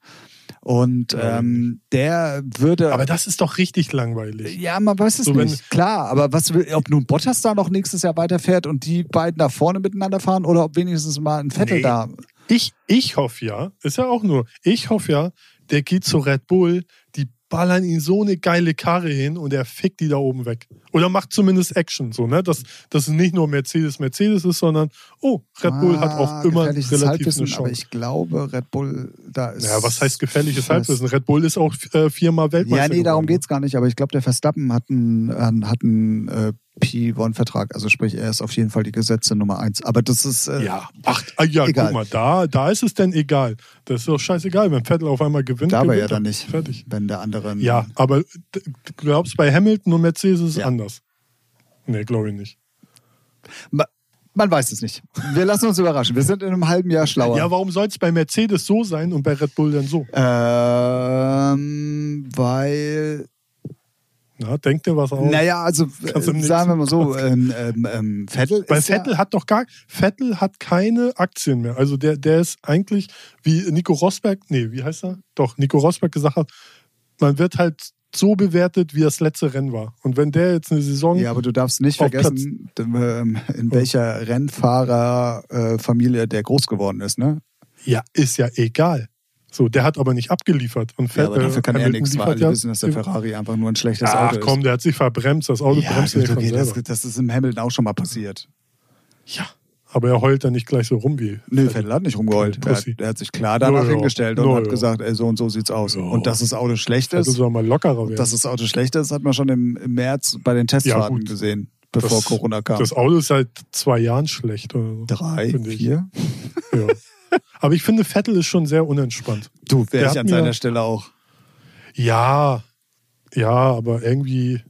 Und ähm, der würde. Aber das ist doch richtig langweilig. ja, man weiß es So, nicht. Klar, aber was will, ob nun Bottas da noch nächstes Jahr weiterfährt und die beiden da vorne miteinander fahren oder ob wenigstens mal ein Vettel Nee. da. Ich, ich hoffe ja, ist ja auch nur, ich hoffe ja, der geht zu Red Bull, die ballern ihn so eine geile Karre hin und er fickt die da oben weg. Oder macht zumindest Action, so, ne? Dass, dass es nicht nur Mercedes, Mercedes ist, sondern, oh, Red Bull hat auch Ah, immer gefährliches relativ Halbwissen, eine aber Chance. ich glaube, Red Bull da ist. Ja, was heißt gefährliches Halbwissen? Red Bull ist auch äh, viermal Weltmeister. Ja, nee, darum geworden. geht's gar nicht. Aber ich glaube, der Verstappen hat einen, äh, hat einen äh, P1-Vertrag. Also sprich, er ist auf jeden Fall die Gesetze Nummer eins. Aber das ist. Äh, Ja, ach, ah, ja, Egal. guck mal, da, da ist es denn egal. Das ist doch scheißegal, wenn Vettel auf einmal gewinnt. Da ja er. dann nicht. Fertig. Wenn der andere. Ja, aber du glaubst, bei Hamilton und Mercedes ist es Ja. anders? Nee, glaube ich nicht. Ma- Man weiß es nicht. Wir lassen uns überraschen. Wir sind in einem halben Jahr schlauer. Ja, warum soll es bei Mercedes so sein und bei Red Bull dann so? ähm, weil Na, denk dir was aus. Naja, also äh, sagen wir mal so, ähm, ähm, ähm, Vettel Weil Vettel ja, hat doch gar, Vettel hat keine Aktien mehr. Also der, der ist eigentlich, wie Nico Rosberg, nee, wie heißt er? Doch, Nico Rosberg gesagt hat, man wird halt so bewertet, wie das letzte Rennen war. Und wenn der jetzt eine Saison, ja, aber du darfst nicht vergessen, ähm, in welcher Rennfahrerfamilie der groß geworden ist, ne? ja, ist ja egal. So, der hat aber nicht abgeliefert. Und Ja, aber dafür kann er Hamilton nichts, weil alle ja- wissen, dass der Ferrari einfach nur ein schlechtes Ach Auto komm, ist. der hat sich verbremst. Das Auto Ja, bremst ja gut, nicht von okay, das, das ist im Hamilton auch schon mal passiert. Ja, aber er heult da nicht gleich so rum wie. Nö, Vettel hat nicht rumgeheult. Er hat, er hat sich klar danach Ja, ja. hingestellt und Ja, hat ja. gesagt, ey, so und so sieht's aus. Ja. Und dass das Auto schlecht Das ist, soll mal lockerer werden. dass das Auto schlecht ist, hat man schon im, im März bei den Testfahrten gut. gesehen, bevor Das- Corona kam. das Auto ist seit zwei Jahren schlecht. Oder so, Drei, vier? Ja. Aber ich finde, Vettel ist schon sehr unentspannt. Du, wäre ich an mir- seiner Stelle auch. Ja, ja, aber irgendwie,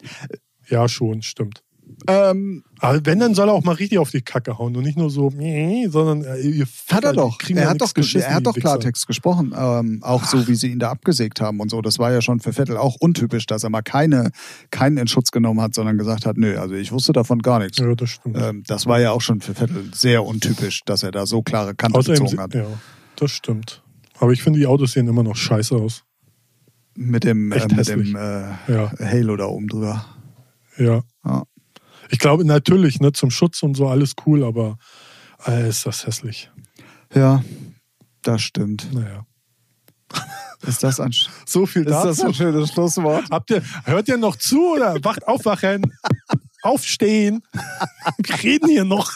ja, schon, stimmt. Ähm, Aber wenn, dann soll er auch mal richtig auf die Kacke hauen und nicht nur so, sondern äh, ihr hat er doch. Er hat doch, er hat doch. Klartext gesprochen. Ähm, auch so, wie sie ihn da abgesägt haben und so. Das war ja schon für Vettel auch untypisch, dass er mal keine, keinen in Schutz genommen hat, sondern gesagt hat, nö, also ich wusste davon gar nichts. Ja, das stimmt. Ähm, das war ja auch schon für Vettel sehr untypisch, dass er da so klare Kante Außerdem, gezogen hat. ja, das stimmt. Aber ich finde, die Autos sehen immer noch scheiße aus. Mit dem, äh, mit hässlich. dem äh, Ja, Halo da oben drüber. ja. Ja. Ich glaube natürlich, ne, zum Schutz und so alles cool, aber äh, ist das hässlich. Ja, das stimmt. Naja. Ist das ein, ist So viel das dazu. ein schönes Schlusswort? Habt ihr, hört ihr noch zu oder wacht aufwachen? Aufstehen. Wir reden hier noch.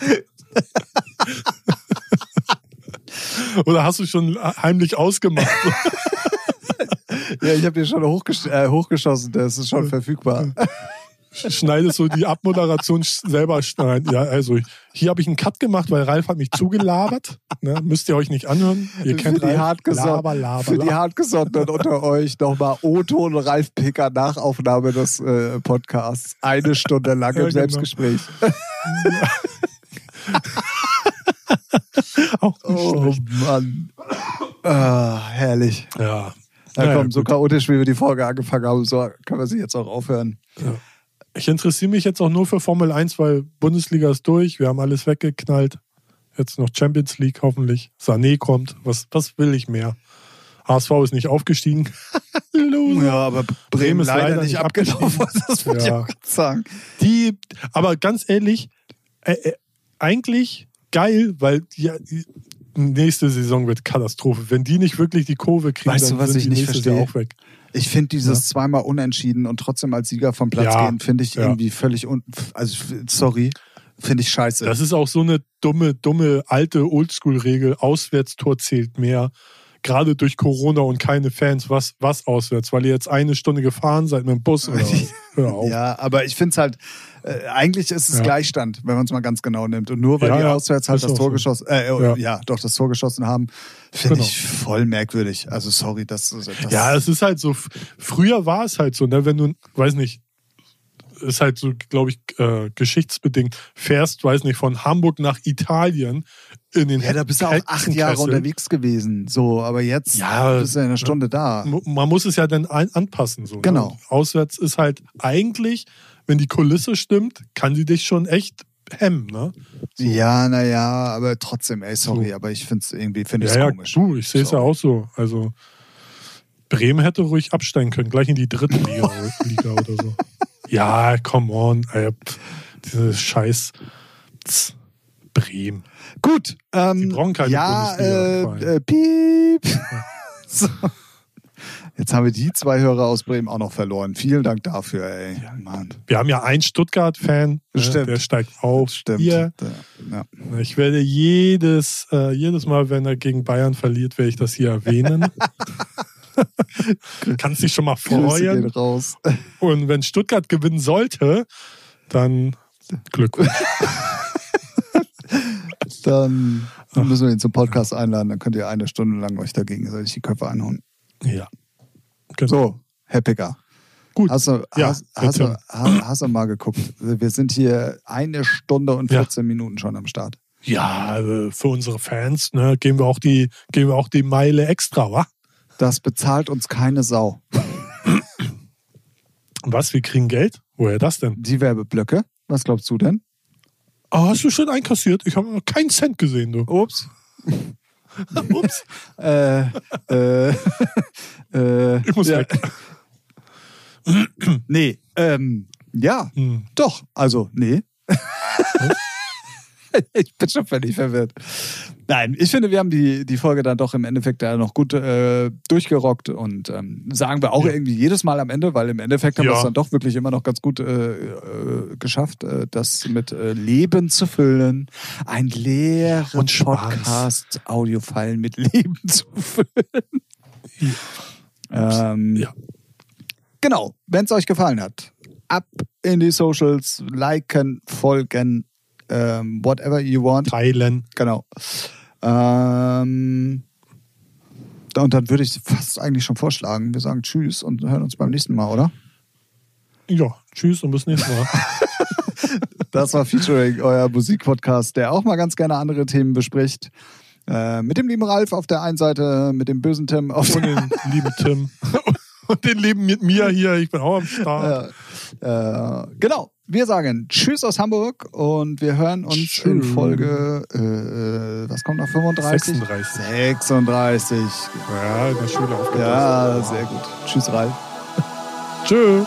oder hast du schon heimlich ausgemacht? Ja, ich habe den schon hochgesch äh, hochgeschossen, der ist schon verfügbar. Schneidest du die Abmoderation selber schneiden? Ja, also hier habe ich einen Cut gemacht, weil Ralf hat mich zugelabert. Ne, müsst ihr euch nicht anhören. Ihr kennt für die, Ralf. Laber, laber, für die. Hartgesottenen unter euch nochmal O-Ton Ralf Picker Nachaufnahme des äh, Podcasts. Eine Stunde lang im Ja, genau. Selbstgespräch. Auch nicht Oh. Mann. Ah, herrlich. Ja. Na komm, so gut. chaotisch, wie wir die Folge angefangen haben, so können wir sie jetzt auch aufhören. Ich interessiere mich jetzt auch nur für Formel 1, weil Bundesliga ist durch. Wir haben alles weggeknallt. Jetzt noch Champions League hoffentlich. Sané kommt. Was, was will ich mehr? HSV ist nicht aufgestiegen. Ja, aber Bremen ist leider, nicht abgelaufen. Das wollte ich Ja. auch gerade sagen. Die, aber ganz ehrlich, äh, äh, eigentlich geil, weil die nächste Saison wird Katastrophe. Wenn die nicht wirklich die Kurve kriegen, Weißt du, dann was sind ich die nicht nächstes verstehe? Jahr auch weg. Ich finde dieses zweimal unentschieden und trotzdem als Sieger vom Platz Ja, gehen, finde ich ja. irgendwie völlig un also sorry, finde ich scheiße. Das ist auch so eine dumme, dumme alte Oldschool-Regel. Auswärtstor zählt mehr. Gerade durch Corona und keine Fans. Was, was auswärts? Weil ihr jetzt eine Stunde gefahren seid mit dem Bus oder was? Hör auf. ja, aber ich finde es halt, äh, eigentlich ist es Ja. Gleichstand, wenn man es mal ganz genau nimmt. Und nur weil Ja, die auswärts halt das Tor so. geschossen, äh, äh, Ja. doch das Tor geschossen haben, finde Genau. ich voll merkwürdig. Also sorry, das, das Ja, es ist halt so. Früher war es halt so, ne, wenn du, weiß nicht, ist halt so, glaube ich, äh, geschichtsbedingt, fährst, weiß nicht, von Hamburg nach Italien in den ja, da bist du auch acht. Jahre unterwegs gewesen. So, aber jetzt Ja, bist du in einer Stunde da. Man muss es ja dann anpassen. So, Genau. Ne? Auswärts ist halt eigentlich, wenn die Kulisse stimmt, kann sie dich schon echt hemmen. Ne? So. Ja, naja, aber trotzdem, ey, sorry, So. aber ich finde es irgendwie finde Ja, ja, komisch. du, ich sehe es ja auch so. Also Bremen hätte ruhig absteigen können, gleich in die dritte Liga, Liga oder so. Ja, come on. Ey, pff, diese Scheiß Tz, Bremen. Gut, ähm, Die brauchen keine ja, Bundesliga-Verein. äh, äh, piep. so. Jetzt haben wir die zwei Hörer aus Bremen auch noch verloren. Vielen Dank dafür, ey. Mann. Wir haben ja einen Stuttgart-Fan, ne, der steigt auf. Stimmt. Ja. Ich werde jedes, äh, jedes Mal, wenn er gegen Bayern verliert, werde ich das hier erwähnen. Kannst dich schon mal freuen. Und wenn Stuttgart gewinnen sollte, dann Glückwunsch. Dann müssen wir ihn zum Podcast einladen. Dann könnt ihr eine Stunde lang euch ich die Köpfe einhauen. Ja. Genau. So, Herr Picker. Gut. Hast du, Ja, hast, hast, du, hast du mal geguckt? Wir sind hier eine Stunde und Ja. 14 Minuten schon am Start. Ja, äh, für unsere Fans ne, gehen, wir auch die, gehen wir auch die Meile extra, wa? Das bezahlt uns keine Sau. Was, wir kriegen Geld? Woher das denn? Die Werbeblöcke. Was glaubst du denn? Oh, hast du schon einkassiert? Ich habe noch keinen Cent gesehen, du. Ups. Ups. äh, äh, äh, Ich muss ja. weg. Nee, ähm, ja, Hm. doch. Also, nee. ich bin schon völlig verwirrt. Nein, ich finde, wir haben die, die Folge dann doch im Endeffekt da noch gut äh, durchgerockt und ähm, sagen wir auch Ja. irgendwie jedes Mal am Ende, weil im Endeffekt haben wir Ja. es dann doch wirklich immer noch ganz gut äh, äh, geschafft, äh, das mit äh, Leben zu füllen. Ein leeren Und Spaß. Podcast, Audiofile mit Leben zu füllen. Ähm, Ja. Genau, wenn es euch gefallen hat, ab in die Socials, liken, folgen, ähm, whatever you want. Teilen. Genau. Ähm, und dann würde ich fast eigentlich schon vorschlagen, wir sagen Tschüss und hören uns beim nächsten Mal, oder? Ja, tschüss und bis nächstes Mal. Das war Featuring, euer Musikpodcast, der auch mal ganz gerne andere Themen bespricht. Äh, mit dem lieben Ralf auf der einen Seite, mit dem bösen Tim auf Und der den lieben Tim. Und den lieben mit mir hier. Ich bin auch am Start. Äh, genau. Wir sagen Tschüss aus Hamburg und wir hören uns in Tschüss. Folge, äh, äh, was kommt nach 35? 36. 36. Ja, in der Schule aufgepasst. Ja, sehr gut. Tschüss, Ralf. Tschüss.